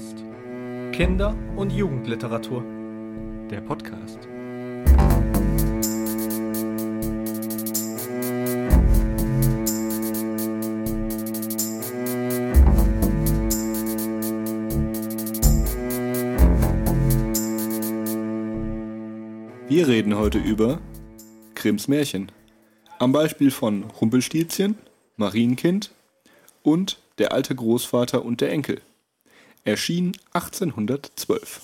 ist Kinder- und Jugendliteratur. Der Podcast. Wir reden heute über Grimms Märchen. Am Beispiel von Rumpelstilzchen, Marienkind und Der alte Großvater und der Enkel. Erschien 1812.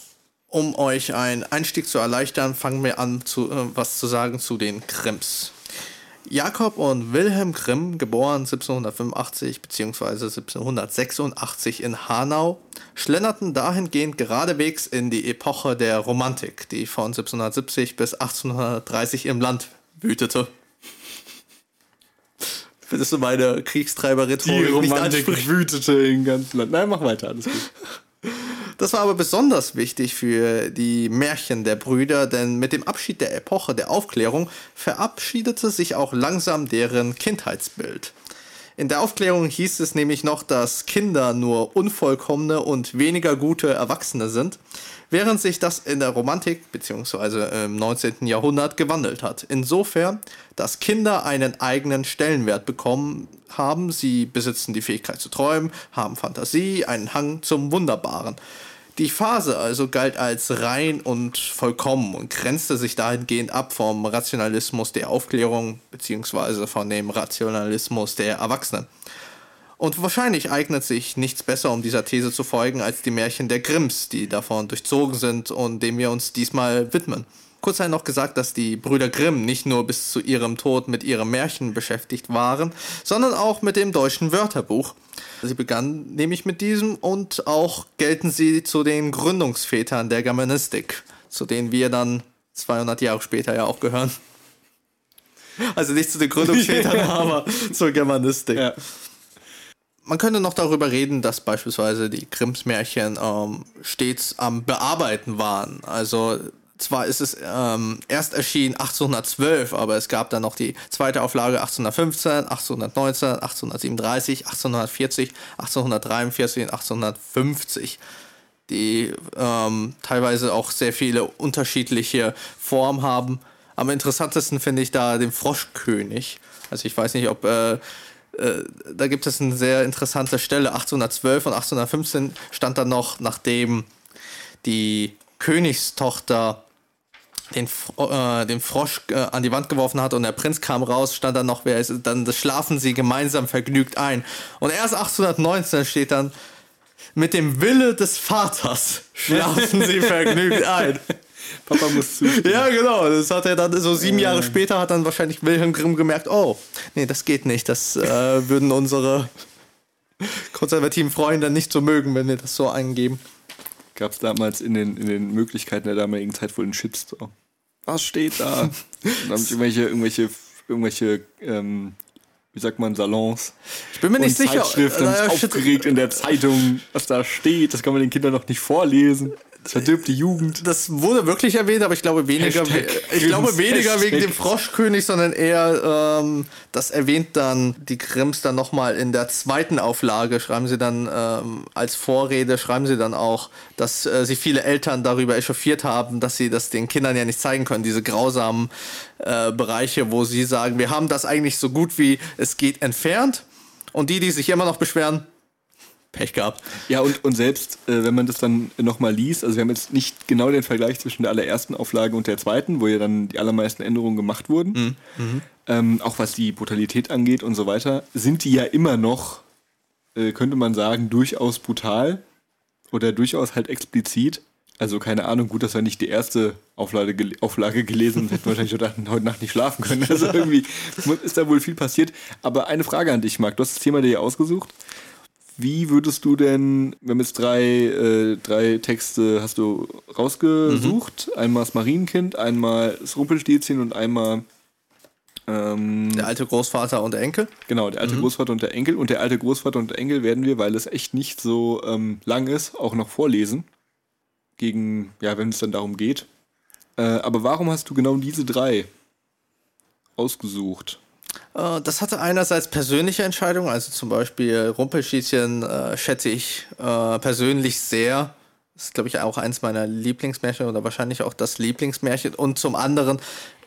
Um euch einen Einstieg zu erleichtern, fangen wir an, zu, äh, was zu sagen zu den Grimms. Jakob und Wilhelm Grimm, geboren 1785 bzw. 1786 in Hanau, schlenderten dahingehend geradewegs in die Epoche der Romantik, die von 1770 bis 1830 im Land wütete. Findest du meine Kriegstreiber-Rhetorik nicht ansprechend? wütete im ganzen Land. Nein, mach weiter, alles gut. Das war aber besonders wichtig für die Märchen der Brüder, denn mit dem Abschied der Epoche der Aufklärung verabschiedete sich auch langsam deren Kindheitsbild. In der Aufklärung hieß es nämlich noch, dass Kinder nur unvollkommene und weniger gute Erwachsene sind, während sich das in der Romantik bzw. im 19. Jahrhundert gewandelt hat. Insofern, dass Kinder einen eigenen Stellenwert bekommen haben, sie besitzen die Fähigkeit zu träumen, haben Fantasie, einen Hang zum Wunderbaren. Die Phase also galt als rein und vollkommen und grenzte sich dahingehend ab vom Rationalismus der Aufklärung bzw. von dem Rationalismus der Erwachsenen. Und wahrscheinlich eignet sich nichts besser, um dieser These zu folgen, als die Märchen der Grimms, die davon durchzogen sind und dem wir uns diesmal widmen. Kurz noch gesagt, dass die Brüder Grimm nicht nur bis zu ihrem Tod mit ihrem Märchen beschäftigt waren, sondern auch mit dem deutschen Wörterbuch. Sie begannen nämlich mit diesem und auch gelten sie zu den Gründungsvätern der Germanistik, zu denen wir dann 200 Jahre später ja auch gehören. Also nicht zu den Gründungsvätern, aber zur Germanistik. Ja. Man könnte noch darüber reden, dass beispielsweise die Grimms Märchen ähm, stets am Bearbeiten waren. Also zwar ist es ähm, erst erschienen 1812, aber es gab dann noch die zweite Auflage 1815, 1819, 1837, 1840, 1843 und 1850, die ähm, teilweise auch sehr viele unterschiedliche Formen haben. Am interessantesten finde ich da den Froschkönig. Also ich weiß nicht, ob äh, äh, da gibt es eine sehr interessante Stelle. 1812 und 1815 stand dann noch, nachdem die Königstochter den, äh, den Frosch äh, an die Wand geworfen hat und der Prinz kam raus, stand dann noch, wer ist, dann schlafen sie gemeinsam vergnügt ein. Und erst 1819 steht dann, mit dem Wille des Vaters schlafen sie vergnügt ein. Papa muss zustimmen. Ja, genau. Das hat er dann so sieben Jahre später hat dann wahrscheinlich Wilhelm Grimm gemerkt, oh, nee, das geht nicht. Das äh, würden unsere konservativen Freunde nicht so mögen, wenn wir das so eingeben. Gab es damals in den, in den Möglichkeiten der damaligen Zeit wohl einen Shitstorm? Was steht da? Und dann haben sich irgendwelche, irgendwelche, irgendwelche, ähm, wie sagt man, Salons Ich bin mir nicht sicher. Zeitschriften shit- aufgeregt in der Zeitung, was da steht. Das kann man den Kindern noch nicht vorlesen. Das verdirbt die Jugend. Das wurde wirklich erwähnt, aber ich glaube weniger, Hashtag ich glaube weniger Hashtag. wegen dem Froschkönig, sondern eher, ähm, das erwähnt dann die Grimms dann nochmal in der zweiten Auflage, schreiben sie dann ähm, als Vorrede, schreiben sie dann auch, dass äh, sie viele Eltern darüber echauffiert haben, dass sie das den Kindern ja nicht zeigen können, diese grausamen äh, Bereiche, wo sie sagen, wir haben das eigentlich so gut wie es geht entfernt und die, die sich immer noch beschweren, Pech gehabt. Ja, und, und selbst äh, wenn man das dann nochmal liest, also wir haben jetzt nicht genau den Vergleich zwischen der allerersten Auflage und der zweiten, wo ja dann die allermeisten Änderungen gemacht wurden, ähm, auch was die Brutalität angeht und so weiter, sind die ja immer noch, äh, könnte man sagen, durchaus brutal oder durchaus halt explizit. Also keine Ahnung, gut, dass wir nicht die erste Auflage, gel- Auflage gelesen und hätten wahrscheinlich heute, heute Nacht nicht schlafen können. Also irgendwie ist da wohl viel passiert. Aber eine Frage an dich, Marc. Du hast das Thema dir ja ausgesucht. Wie würdest du denn, wir haben jetzt drei, äh, drei Texte hast du rausgesucht, einmal das Marienkind, einmal das Rumpelstilzchen und einmal ähm, Der alte Großvater und der Enkel. genau, der alte Großvater und der Enkel. Und der alte Großvater und der Enkel werden wir, weil es echt nicht so ähm, lang ist, auch noch vorlesen. Gegen, ja, wenn es dann darum geht. Äh, aber warum hast du genau diese drei ausgesucht? Äh, das hatte einerseits persönliche Entscheidungen, also zum Beispiel Rumpelstilzchen äh, schätze ich äh, persönlich sehr. Das ist, glaube ich, auch eins meiner Lieblingsmärchen oder wahrscheinlich auch das Lieblingsmärchen. Und zum anderen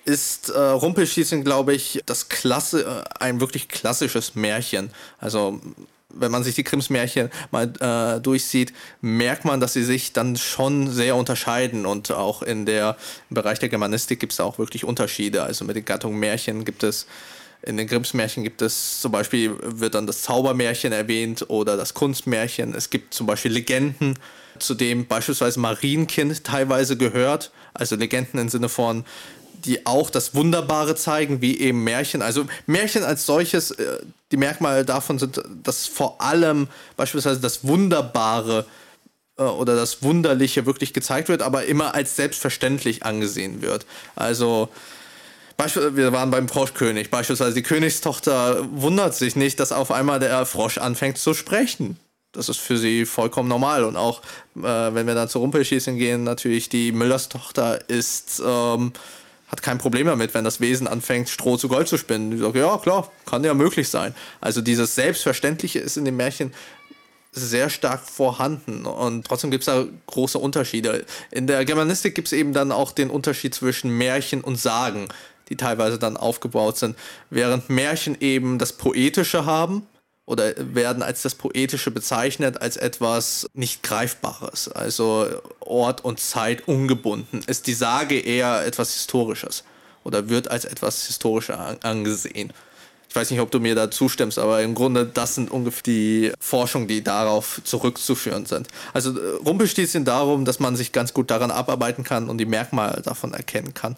ist äh, Rumpelstilzchen, glaube ich, das Klasse, äh, ein wirklich klassisches Märchen. Also wenn man sich die Krims Märchen mal äh, durchsieht, merkt man, dass sie sich dann schon sehr unterscheiden und auch in der, im Bereich der Germanistik gibt es auch wirklich Unterschiede. Also mit den Gattungen Märchen gibt es in den Grimms Märchen gibt es zum Beispiel, wird dann das Zaubermärchen erwähnt oder das Kunstmärchen. Es gibt zum Beispiel Legenden, zu dem beispielsweise Marienkind teilweise gehört. Also Legenden im Sinne von, die auch das Wunderbare zeigen, wie eben Märchen. Also Märchen als solches, äh, die Merkmale davon sind, dass vor allem beispielsweise das Wunderbare äh, oder das Wunderliche wirklich gezeigt wird, aber immer als selbstverständlich angesehen wird. Also wir waren beim Froschkönig. Beispielsweise die Königstochter wundert sich nicht, dass auf einmal der Frosch anfängt zu sprechen. Das ist für sie vollkommen normal. Und auch, äh, wenn wir dann zu Rumpelschießen gehen, natürlich die Müllerstochter ist, ähm, hat kein Problem damit, wenn das Wesen anfängt, Stroh zu Gold zu spinnen. Die sagt, ja, klar, kann ja möglich sein. Also dieses Selbstverständliche ist in dem Märchen sehr stark vorhanden und trotzdem gibt es da große Unterschiede. In der Germanistik gibt es eben dann auch den Unterschied zwischen Märchen und Sagen die teilweise dann aufgebaut sind. Während Märchen eben das Poetische haben oder werden als das Poetische bezeichnet, als etwas nicht Greifbares, also Ort und Zeit ungebunden, ist die Sage eher etwas Historisches oder wird als etwas Historischer angesehen. Ich weiß nicht, ob du mir da zustimmst, aber im Grunde, das sind ungefähr die Forschungen, die darauf zurückzuführen sind. Also äh, Rumpelstilzchen darum, dass man sich ganz gut daran abarbeiten kann und die Merkmale davon erkennen kann.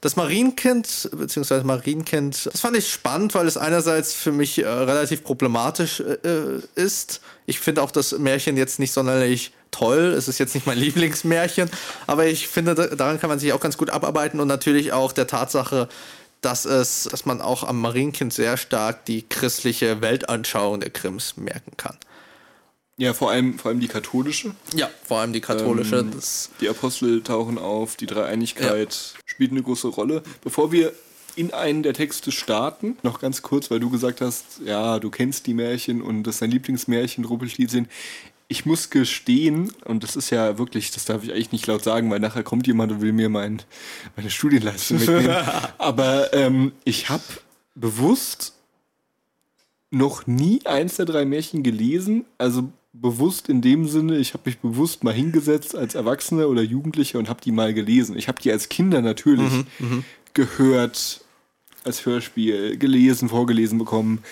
Das Marienkind, beziehungsweise Marienkind, das fand ich spannend, weil es einerseits für mich äh, relativ problematisch äh, ist. Ich finde auch das Märchen jetzt nicht sonderlich toll. Es ist jetzt nicht mein Lieblingsmärchen, aber ich finde, daran kann man sich auch ganz gut abarbeiten und natürlich auch der Tatsache, dass es, dass man auch am Marienkind sehr stark die christliche Weltanschauung der Krims merken kann. Ja, vor allem, vor allem die katholische. Ja, vor allem die katholische. Ähm, die Apostel tauchen auf, die Dreieinigkeit ja. spielt eine große Rolle. Bevor wir in einen der Texte starten, noch ganz kurz, weil du gesagt hast, ja, du kennst die Märchen und das ist dein Lieblingsmärchen, Rumpelstilzchen ich muss gestehen, und das ist ja wirklich, das darf ich eigentlich nicht laut sagen, weil nachher kommt jemand und will mir mein, meine Studienleistung mitnehmen. Aber ähm, ich habe bewusst noch nie eins der drei Märchen gelesen. Also bewusst in dem Sinne, ich habe mich bewusst mal hingesetzt als Erwachsener oder Jugendlicher und habe die mal gelesen. Ich habe die als Kinder natürlich mhm, mhm, gehört, als Hörspiel, gelesen, vorgelesen bekommen,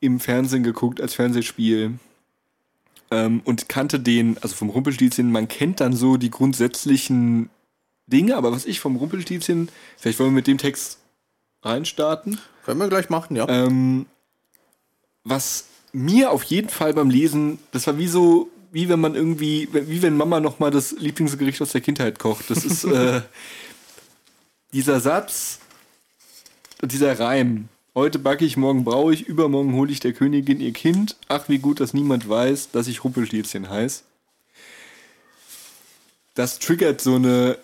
im Fernsehen geguckt als Fernsehspiel ähm, und kannte den, also vom Rumpelstilzchen, man kennt dann so die grundsätzlichen Dinge, aber was ich vom Rumpelstilzchen, vielleicht wollen wir mit dem Text reinstarten. Können wir gleich machen, ja. Ähm, was mir auf jeden Fall beim Lesen, das war wie so, wie wenn man irgendwie, wie wenn Mama nochmal das Lieblingsgericht aus der Kindheit kocht. Das ist äh, dieser Satz, dieser Reim, Heute backe ich, morgen braue ich, übermorgen hole ich der Königin ihr Kind. Ach, wie gut, dass niemand weiß, dass ich Rumpelstilzchen heiß. Das triggert so eine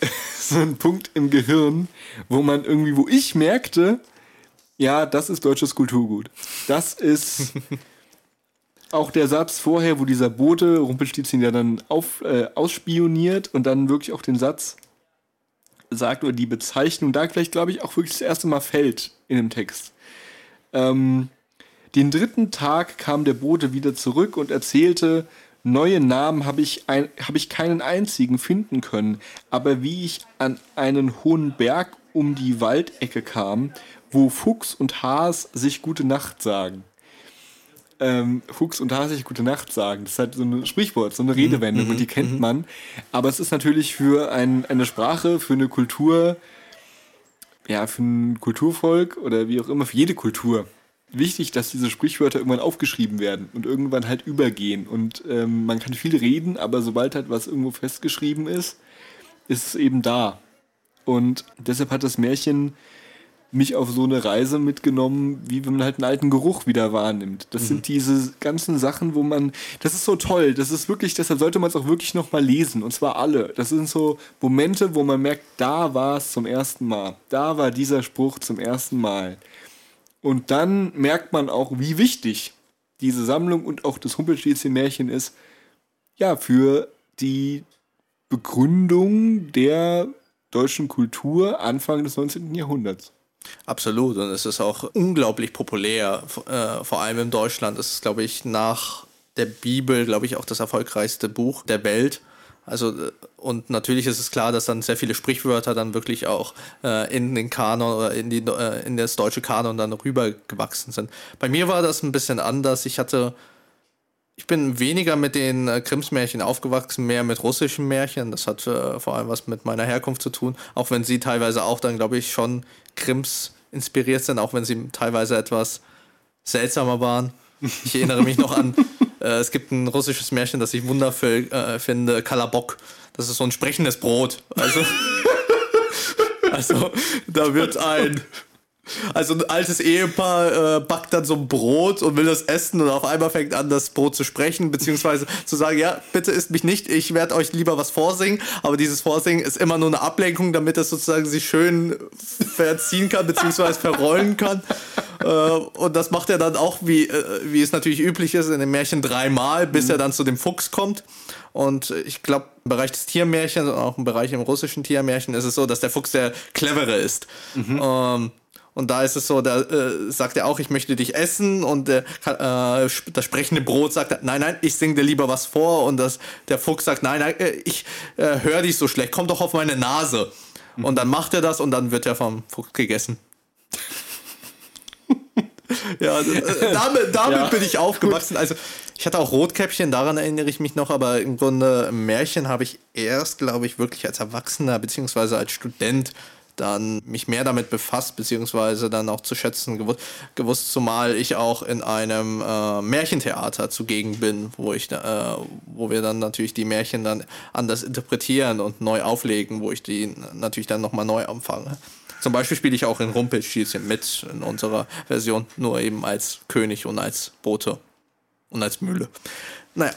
so einen Punkt im Gehirn, wo man irgendwie, wo ich merkte, ja, das ist deutsches Kulturgut. Das ist auch der Satz vorher, wo dieser Bote Rumpelstilzchen ja dann auf, äh, ausspioniert und dann wirklich auch den Satz, sagt oder die Bezeichnung da vielleicht, glaube ich, auch wirklich das erste Mal fällt in dem Text. Ähm, den dritten Tag kam der Bote wieder zurück und erzählte, neue Namen habe ich, ein, hab ich keinen einzigen finden können, aber wie ich an einen hohen Berg um die Waldecke kam, wo Fuchs und Haas sich gute Nacht sagen ähm, Fuchs und Hase sich gute Nacht sagen. Das ist halt so ein Sprichwort, so eine Redewendung und die mhm, kennt mhm. man. Aber es ist natürlich für ein, eine Sprache, für eine Kultur, ja, für ein Kulturvolk oder wie auch immer, für jede Kultur wichtig, dass diese Sprichwörter irgendwann aufgeschrieben werden und irgendwann halt übergehen. Und ähm, man kann viel reden, aber sobald halt was irgendwo festgeschrieben ist, ist es eben da. Und deshalb hat das Märchen mich auf so eine Reise mitgenommen, wie wenn man halt einen alten Geruch wieder wahrnimmt. Das mhm. sind diese ganzen Sachen, wo man, das ist so toll, das ist wirklich, deshalb sollte man es auch wirklich nochmal lesen, und zwar alle. Das sind so Momente, wo man merkt, da war es zum ersten Mal, da war dieser Spruch zum ersten Mal. Und dann merkt man auch, wie wichtig diese Sammlung und auch das Humpelstilzchen-Märchen ist, ja, für die Begründung der deutschen Kultur Anfang des 19. Jahrhunderts. Absolut. Und es ist auch unglaublich populär, äh, vor allem in Deutschland. Es ist, glaube ich, nach der Bibel, glaube ich, auch das erfolgreichste Buch der Welt. Also, äh, und natürlich ist es klar, dass dann sehr viele Sprichwörter dann wirklich auch äh, in den Kanon oder in, die, äh, in das deutsche Kanon dann rübergewachsen sind. Bei mir war das ein bisschen anders. Ich hatte, ich bin weniger mit den äh, Grimms-Märchen aufgewachsen, mehr mit russischen Märchen. Das hat äh, vor allem was mit meiner Herkunft zu tun, auch wenn sie teilweise auch dann, glaube ich, schon Grimms inspiriert sind, auch wenn sie teilweise etwas seltsamer waren. Ich erinnere mich noch an, äh, es gibt ein russisches Märchen, das ich wundervoll äh, finde, Kalabok. Das ist so ein sprechendes Brot. Also, also da wird ein also ein altes Ehepaar äh, backt dann so ein Brot und will das essen und auf einmal fängt an, das Brot zu sprechen, beziehungsweise zu sagen, ja, bitte isst mich nicht, ich werde euch lieber was vorsingen, aber dieses Vorsingen ist immer nur eine Ablenkung, damit es sozusagen sich schön verziehen kann, beziehungsweise verrollen kann. Äh, und das macht er dann auch, wie, äh, wie es natürlich üblich ist, in dem Märchen dreimal, bis mhm. er dann zu dem Fuchs kommt. Und ich glaube, im Bereich des Tiermärchens und auch im Bereich im russischen Tiermärchen ist es so, dass der Fuchs der clevere ist. Mhm. Ähm, und da ist es so, da äh, sagt er auch, ich möchte dich essen. Und äh, das sprechende Brot sagt, nein, nein, ich sing dir lieber was vor. Und das, der Fuchs sagt, nein, nein, äh, ich äh, höre dich so schlecht, komm doch auf meine Nase. Mhm. Und dann macht er das und dann wird er vom Fuchs gegessen. ja, äh, damit, damit ja, bin ich aufgewachsen. Gut. Also ich hatte auch Rotkäppchen, daran erinnere ich mich noch, aber im Grunde Märchen habe ich erst, glaube ich, wirklich als Erwachsener beziehungsweise als Student dann mich mehr damit befasst, beziehungsweise dann auch zu schätzen gewusst, gewusst zumal ich auch in einem äh, Märchentheater zugegen bin, wo ich, äh, wo wir dann natürlich die Märchen dann anders interpretieren und neu auflegen, wo ich die natürlich dann nochmal neu empfange. Zum Beispiel spiele ich auch in Rumpelstilzchen mit in unserer Version, nur eben als König und als Bote und als Mühle. Naja.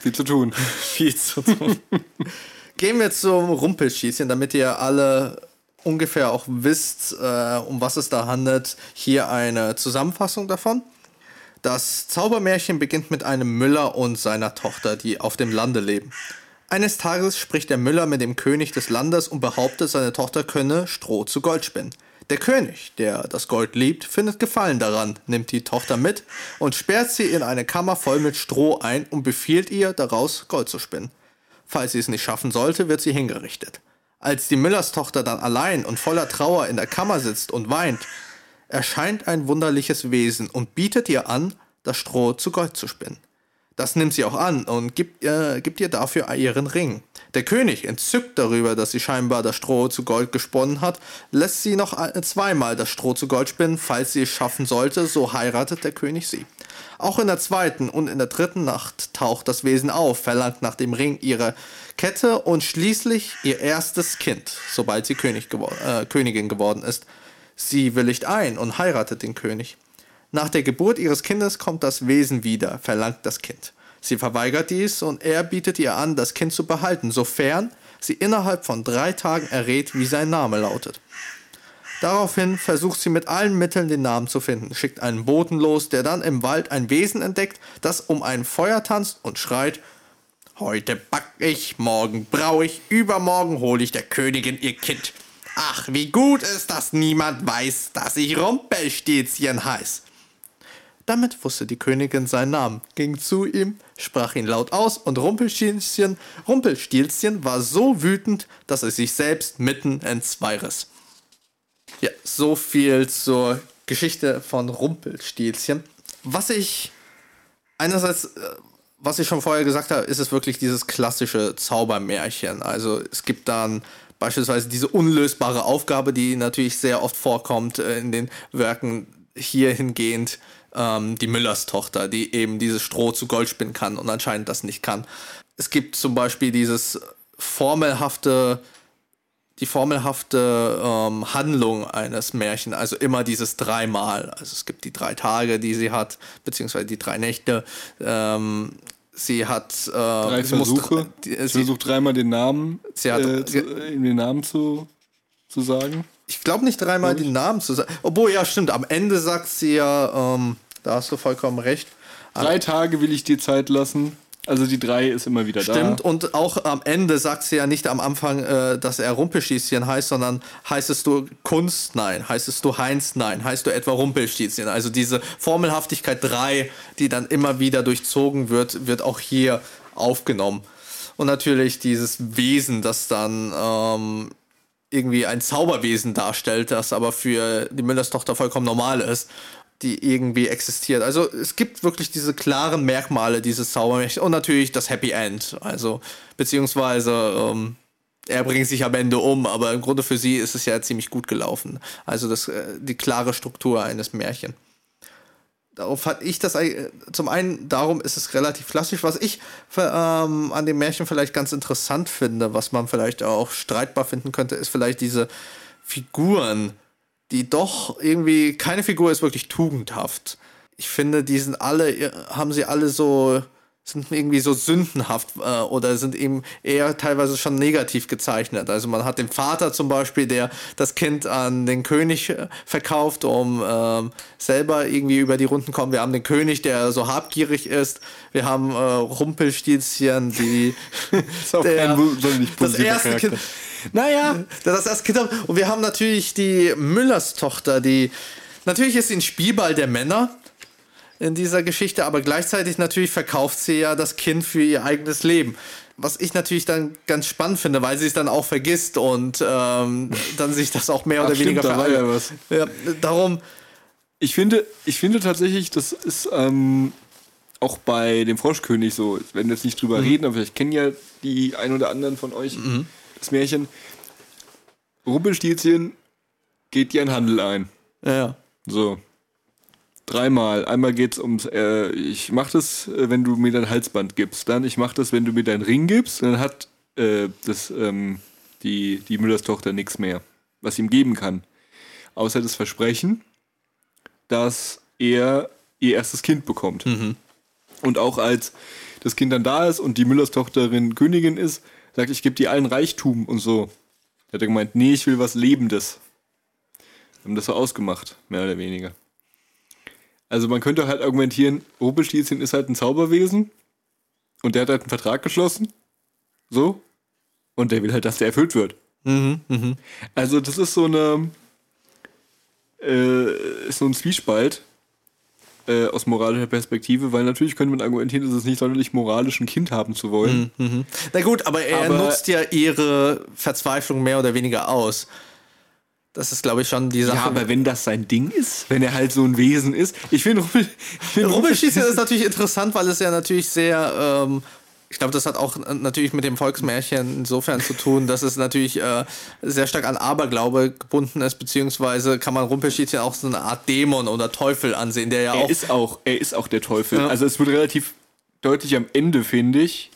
Viel zu tun. Viel zu tun. Gehen wir zum Rumpelschießchen, damit ihr alle ungefähr auch wisst, äh, um was es da handelt. Hier eine Zusammenfassung davon. Das Zaubermärchen beginnt mit einem Müller und seiner Tochter, die auf dem Lande leben. Eines Tages spricht der Müller mit dem König des Landes und behauptet, seine Tochter könne Stroh zu Gold spinnen. Der König, der das Gold liebt, findet Gefallen daran, nimmt die Tochter mit und sperrt sie in eine Kammer voll mit Stroh ein und befiehlt ihr, daraus Gold zu spinnen. Falls sie es nicht schaffen sollte, wird sie hingerichtet. Als die Müllerstochter dann allein und voller Trauer in der Kammer sitzt und weint, erscheint ein wunderliches Wesen und bietet ihr an, das Stroh zu Gold zu spinnen. Das nimmt sie auch an und gibt, äh, gibt ihr dafür ihren Ring. Der König, entzückt darüber, dass sie scheinbar das Stroh zu Gold gesponnen hat, lässt sie noch zweimal das Stroh zu Gold spinnen. Falls sie es schaffen sollte, so heiratet der König sie. Auch in der zweiten und in der dritten Nacht taucht das Wesen auf, verlangt nach dem Ring ihre Kette und schließlich ihr erstes Kind, sobald sie König gewor äh, Königin geworden ist. Sie willigt ein und heiratet den König. Nach der Geburt ihres Kindes kommt das Wesen wieder, verlangt das Kind. Sie verweigert dies und er bietet ihr an, das Kind zu behalten, sofern sie innerhalb von drei Tagen errät, wie sein Name lautet. Daraufhin versucht sie mit allen Mitteln den Namen zu finden, schickt einen Boten los, der dann im Wald ein Wesen entdeckt, das um ein Feuer tanzt und schreit, Heute back ich, morgen brau ich, übermorgen hole ich der Königin ihr Kind. Ach, wie gut ist, dass niemand weiß, dass ich Rumpelstilzchen heiß. Damit wusste die Königin seinen Namen, ging zu ihm, sprach ihn laut aus und Rumpelstilzchen, Rumpelstilzchen war so wütend, dass er sich selbst mitten in zwei riss. Ja, so viel zur Geschichte von Rumpelstilzchen. Was ich einerseits, äh, was ich schon vorher gesagt habe, ist es wirklich dieses klassische Zaubermärchen. Also es gibt dann beispielsweise diese unlösbare Aufgabe, die natürlich sehr oft vorkommt äh, in den Werken hier hingehend. Ähm, die Müllers Tochter, die eben dieses Stroh zu Gold spinnen kann und anscheinend das nicht kann. Es gibt zum Beispiel dieses formelhafte die formelhafte ähm, Handlung eines Märchens, also immer dieses dreimal. Also es gibt die drei Tage, die sie hat, beziehungsweise die drei Nächte. Ähm, sie hat äh, drei Versuche. Muss, die, sie versucht dreimal den Namen, sie hat, äh, zu, äh, den Namen zu zu sagen. Ich glaube nicht dreimal die Namen zu sagen. Obwohl, ja, stimmt. Am Ende sagt sie ja, ähm, da hast du vollkommen recht. Drei Tage will ich dir Zeit lassen. Also die drei ist immer wieder Stimmt, da. Stimmt, und auch am Ende sagt sie ja nicht am Anfang, äh, dass er Rumpelstilzchen heißt, sondern heißest du Kunst? Nein. Heißest du Heinz? Nein. Heißt du etwa Rumpelstilzchen? Also diese Formelhaftigkeit 3, die dann immer wieder durchzogen wird, wird auch hier aufgenommen. Und natürlich dieses Wesen, das dann ähm, irgendwie ein Zauberwesen darstellt, das aber für die Müllers Tochter vollkommen normal ist die irgendwie existiert. Also es gibt wirklich diese klaren Merkmale dieses Zaubermärchens und natürlich das Happy End. Also beziehungsweise ähm, er bringt sich am Ende um, aber im Grunde für sie ist es ja ziemlich gut gelaufen. Also das, äh, die klare Struktur eines Märchens. Darauf hat ich das zum einen, darum ist es relativ klassisch. Was ich ähm, an dem Märchen vielleicht ganz interessant finde, was man vielleicht auch streitbar finden könnte, ist vielleicht diese Figuren, die doch irgendwie, keine Figur ist wirklich tugendhaft. Ich finde, die sind alle, haben sie alle so, sind irgendwie so sündenhaft äh, oder sind eben eher teilweise schon negativ gezeichnet. Also man hat den Vater zum Beispiel, der das Kind an den König äh, verkauft, um ähm, selber irgendwie über die Runden kommen. Wir haben den König, der so habgierig ist. Wir haben äh, Rumpelstilzchen, die ist auch der, nicht das erste Charakter. Kind naja, das erste Kind. Und wir haben natürlich die Müllers Tochter, die. Natürlich ist sie ein Spielball der Männer in dieser Geschichte, aber gleichzeitig natürlich verkauft sie ja das Kind für ihr eigenes Leben. Was ich natürlich dann ganz spannend finde, weil sie es dann auch vergisst und ähm, dann sich das auch mehr oder Ach, weniger stimmt, da ja was. Ja, darum. Ich finde, ich finde tatsächlich, das ist ähm, auch bei dem Froschkönig so. Wir werden jetzt nicht drüber mhm. reden, aber vielleicht kennen ja die ein oder anderen von euch. Mhm das Märchen. Rumpelstilzchen geht dir einen Handel ein. Ja. So. Dreimal. Einmal geht's ums, äh, ich mach das, äh, wenn du mir dein Halsband gibst. Dann, ich mach das, wenn du mir deinen Ring gibst. Dann hat äh, das, ähm, die, die Müllers Tochter nichts mehr, was ihm geben kann. Außer das Versprechen, dass er ihr erstes Kind bekommt. Mhm. Und auch als das Kind dann da ist und die Müllers Tochterin Königin ist, sagt, ich gebe dir allen Reichtum und so. Er hat gemeint, nee, ich will was Lebendes. Wir haben das so ausgemacht, mehr oder weniger. Also man könnte halt argumentieren, Rumpelstilzchen ist halt ein Zauberwesen und der hat halt einen Vertrag geschlossen. So. Und der will halt, dass der erfüllt wird. Mhm, mh. Also das ist so eine äh, ist so ein Zwiespalt äh, aus moralischer Perspektive, weil natürlich könnte man argumentieren, dass es nicht sonderlich moralisch ein Kind haben zu wollen. Mhm. mhm. Na gut, aber er aber nutzt ja ihre Verzweiflung mehr oder weniger aus. Das ist, glaube ich, schon die Sache. Ja, aber wenn das sein Ding ist, wenn er halt so ein Wesen ist. Ich finde, Rumpel, Rumpelstilzchen ist natürlich interessant, weil es ja natürlich sehr ähm, ich glaube, das hat auch natürlich mit dem Volksmärchen insofern zu tun, dass es natürlich äh, sehr stark an Aberglaube gebunden ist, beziehungsweise kann man Rumpelstilzchen auch so eine Art Dämon oder Teufel ansehen, der ja er auch. Ist auch er ist auch der Teufel. Ja. Also es wird relativ deutlich am Ende, finde ich.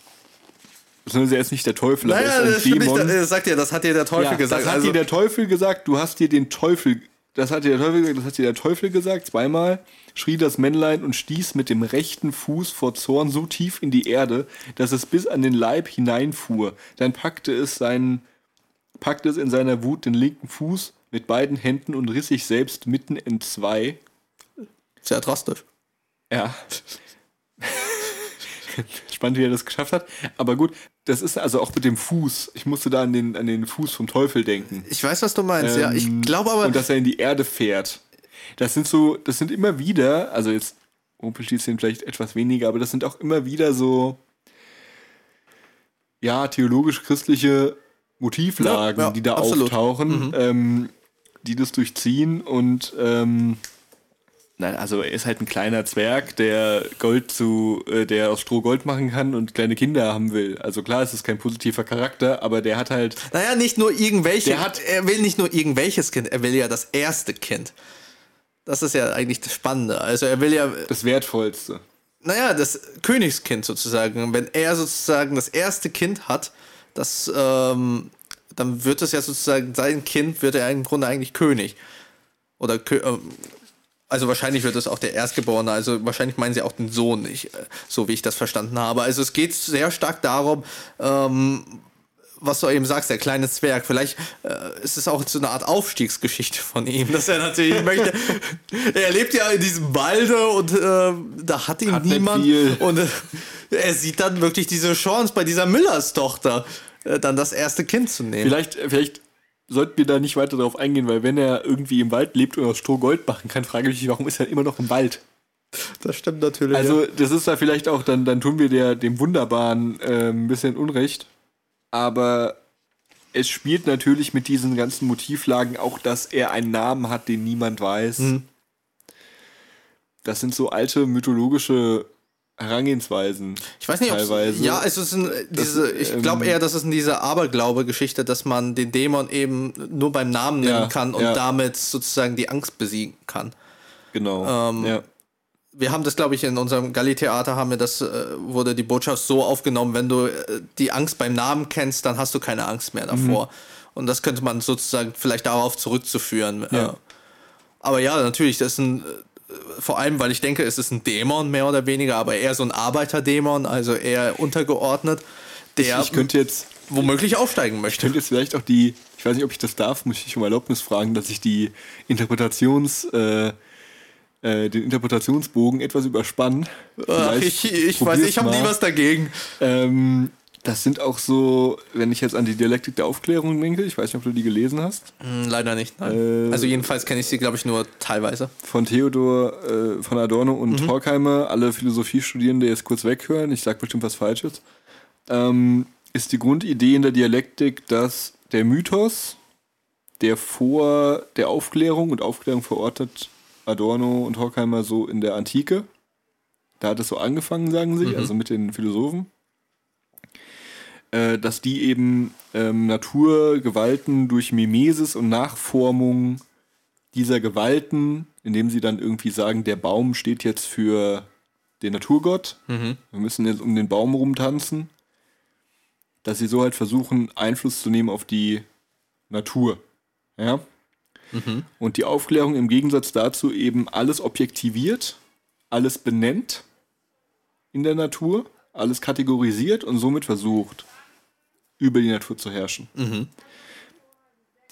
Sondern er ist nicht der Teufel, naja, aber er ist ein Dämon. Nicht, das sagt ja, das hat dir der Teufel ja, gesagt. Das hat also, dir der Teufel gesagt, du hast dir den Teufel das hat dir der Teufel gesagt, das hat dir der Teufel gesagt, zweimal, schrie das Männlein und stieß mit dem rechten Fuß vor Zorn so tief in die Erde, dass es bis an den Leib hineinfuhr. Dann packte es seinen, packte es in seiner Wut den linken Fuß mit beiden Händen und riss sich selbst mitten in zwei. Sehr drastisch. Ja. Spannend, wie er das geschafft hat. Aber gut, das ist also auch mit dem Fuß. Ich musste da an den, an den Fuß vom Teufel denken. Ich weiß, was du meinst, ähm, ja. Ich ähm, glaube aber. Und dass er in die Erde fährt. Das sind so, das sind immer wieder, also jetzt Rumpelstilzchen vielleicht etwas weniger, aber das sind auch immer wieder so, ja, theologisch-christliche Motivlagen, ja, ja, die da absolut. auftauchen, mhm. ähm, die das durchziehen und ähm, Nein, also er ist halt ein kleiner Zwerg, der Gold zu, äh, der aus Stroh Gold machen kann und kleine Kinder haben will. Also klar, es ist kein positiver Charakter, aber der hat halt. Naja, nicht nur irgendwelche. Der hat, er will nicht nur irgendwelches Kind, er will ja das erste Kind. Das ist ja eigentlich das Spannende. Also er will ja. Das Wertvollste. Naja, das Königskind sozusagen. Wenn er sozusagen das erste Kind hat, das, ähm, dann wird es ja sozusagen, sein Kind wird er im Grunde eigentlich König. Oder ähm, also wahrscheinlich wird es auch der Erstgeborene, also wahrscheinlich meinen sie auch den Sohn nicht, äh, so wie ich das verstanden habe. Also es geht sehr stark darum, ähm, was du eben sagst, der kleine Zwerg, vielleicht äh, ist es auch so eine Art Aufstiegsgeschichte von ihm, dass er natürlich möchte. Er lebt ja in diesem Walde und äh, da hat ihn Hat niemand. Und äh, er sieht dann wirklich diese Chance bei dieser Müllers Tochter, äh, dann das erste Kind zu nehmen. Vielleicht, vielleicht sollten wir da nicht weiter darauf eingehen, weil wenn er irgendwie im Wald lebt und aus Stroh Gold machen kann, frage ich mich, warum ist er immer noch im Wald? Das stimmt natürlich. Also, das ist da vielleicht auch, dann, dann tun wir der, dem Wunderbaren äh, ein bisschen Unrecht. Aber es spielt natürlich mit diesen ganzen Motivlagen auch, dass er einen Namen hat, den niemand weiß. Das sind so alte mythologische Herangehensweisen. Ich weiß nicht, ob teilweise. ja, es ist ein, diese, ich ähm, glaube eher, das ist in dieser Aberglaube-Geschichte, dass man den Dämon eben nur beim Namen nennen Ja, kann und ja. damit sozusagen die Angst besiegen kann. Genau. Ähm, ja. Wir haben das, glaube ich, in unserem Galli-Theater haben wir das, äh, wurde die Botschaft so aufgenommen, wenn du äh, die Angst beim Namen kennst, dann hast du keine Angst mehr davor. Und das könnte man sozusagen vielleicht darauf zurückzuführen. Äh, aber ja, natürlich, das ist ein, vor allem, weil ich denke, es ist ein Dämon mehr oder weniger, aber eher so ein Arbeiterdämon, also eher untergeordnet, der Ich könnte jetzt womöglich aufsteigen Ich möchte. könnte jetzt vielleicht auch die, ich weiß nicht, ob ich das darf, muss ich um Erlaubnis fragen, dass ich die Interpretations, äh, äh, den Interpretationsbogen etwas überspanne. Ach, ich ich weiß, ich habe nie was dagegen. Ähm, das sind auch so, wenn ich jetzt an die Dialektik der Aufklärung denke, ich weiß nicht, ob du die gelesen hast, Hm, leider nicht. Nein. Äh, also jedenfalls kenne ich sie, glaube ich, nur teilweise. von Theodor äh, von Adorno und Mhm. Horkheimer, alle Philosophiestudierende jetzt kurz weghören, ich sage bestimmt was Falsches, ähm, ist die Grundidee in der Dialektik, dass der Mythos, der vor der Aufklärung und Aufklärung verortet Adorno und Horkheimer so in der Antike, da hat es so angefangen, sagen sie, also mit den Philosophen, äh, dass die eben ähm, Naturgewalten durch Mimesis und Nachformung dieser Gewalten, indem sie dann irgendwie sagen, der Baum steht jetzt für den Naturgott, wir müssen jetzt um den Baum rumtanzen, dass sie so halt versuchen, Einfluss zu nehmen auf die Natur. Ja? Und die Aufklärung im Gegensatz dazu eben alles objektiviert, alles benennt in der Natur, alles kategorisiert und somit versucht, über die Natur zu herrschen.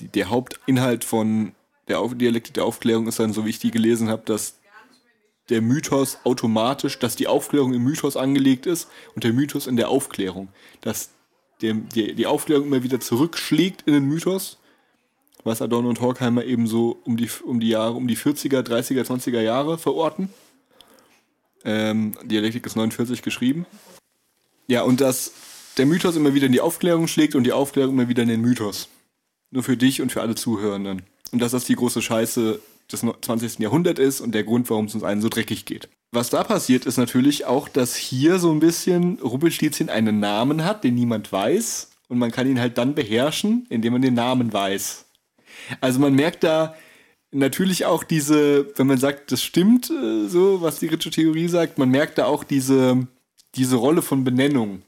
Die, der Hauptinhalt von der Auf Dialektik der Aufklärung ist dann, so wie ich die gelesen habe, dass der Mythos automatisch, dass die Aufklärung im Mythos angelegt ist und der Mythos in der Aufklärung. Dass der, die, die Aufklärung immer wieder zurückschlägt in den Mythos, was Adorno und Horkheimer eben so um die, um die Jahre, um die 40er, 30er, 20er Jahre verorten. Ähm, Dialektik ist 49 geschrieben. Ja, und dass der Mythos immer wieder in die Aufklärung schlägt und die Aufklärung immer wieder in den Mythos. Nur für dich und für alle Zuhörenden. Und dass das die große Scheiße des 20. Jahrhunderts ist und der Grund, warum es uns allen so dreckig geht. Was da passiert, ist natürlich auch, dass hier so ein bisschen Rumpelstilzchen einen Namen hat, den niemand weiß. Und man kann ihn halt dann beherrschen, indem man den Namen weiß. Also man merkt da natürlich auch diese, wenn man sagt, das stimmt, äh, so was die Ritsche Theorie sagt, man merkt da auch diese, diese Rolle von Benennung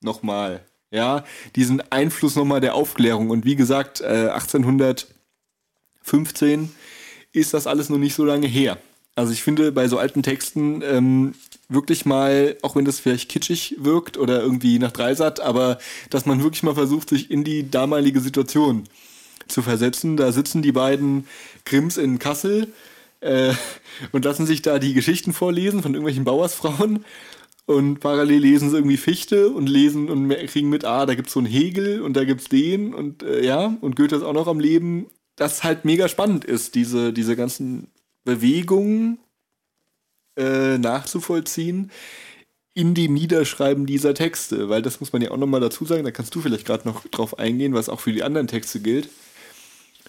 nochmal. Ja, diesen Einfluss nochmal der Aufklärung. Und wie gesagt, äh, 1815 ist das alles noch nicht so lange her. Also ich finde bei so alten Texten ähm, wirklich mal, auch wenn das vielleicht kitschig wirkt oder irgendwie nach Dreisat, aber dass man wirklich mal versucht, sich in die damalige Situation zu versetzen. Da sitzen die beiden Grimms in Kassel äh, und lassen sich da die Geschichten vorlesen von irgendwelchen Bauersfrauen. Und parallel lesen sie irgendwie Fichte und lesen und kriegen mit, ah, da gibt's so einen Hegel und da gibt's den und äh, ja, und Goethe ist auch noch am Leben. Das halt mega spannend ist, diese, diese ganzen Bewegungen äh, nachzuvollziehen in dem Niederschreiben dieser Texte, weil das muss man ja auch nochmal dazu sagen, da kannst du vielleicht gerade noch drauf eingehen, was auch für die anderen Texte gilt.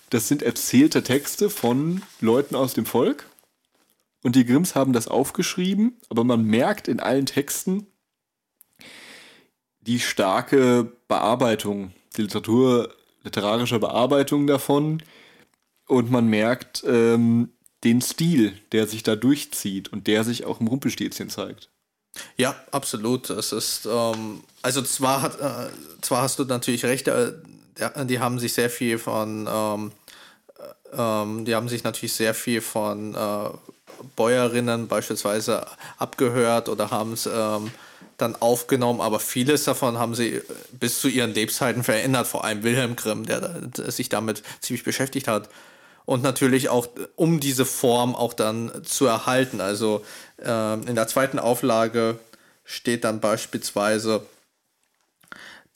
Das sind erzählte Texte von Leuten aus dem Volk und die Grimms haben das aufgeschrieben, aber man merkt in allen Texten die starke Bearbeitung, die Literatur, literarische Bearbeitung davon und man merkt ähm, den Stil, der sich da durchzieht und der sich auch im Rumpelstilzchen zeigt. Ja, absolut. Es ist, ähm, also zwar hat, äh, zwar hast du natürlich recht, äh, die haben sich sehr viel von, ähm, äh, ähm, die haben sich natürlich sehr viel von äh, Bäuerinnen beispielsweise abgehört oder haben es ähm, dann aufgenommen, aber vieles davon haben sie bis zu ihren Lebzeiten verändert, vor allem Wilhelm Grimm, der sich damit ziemlich beschäftigt hat. Und natürlich auch, um diese Form auch dann zu erhalten. Also äh, in der zweiten Auflage steht dann beispielsweise,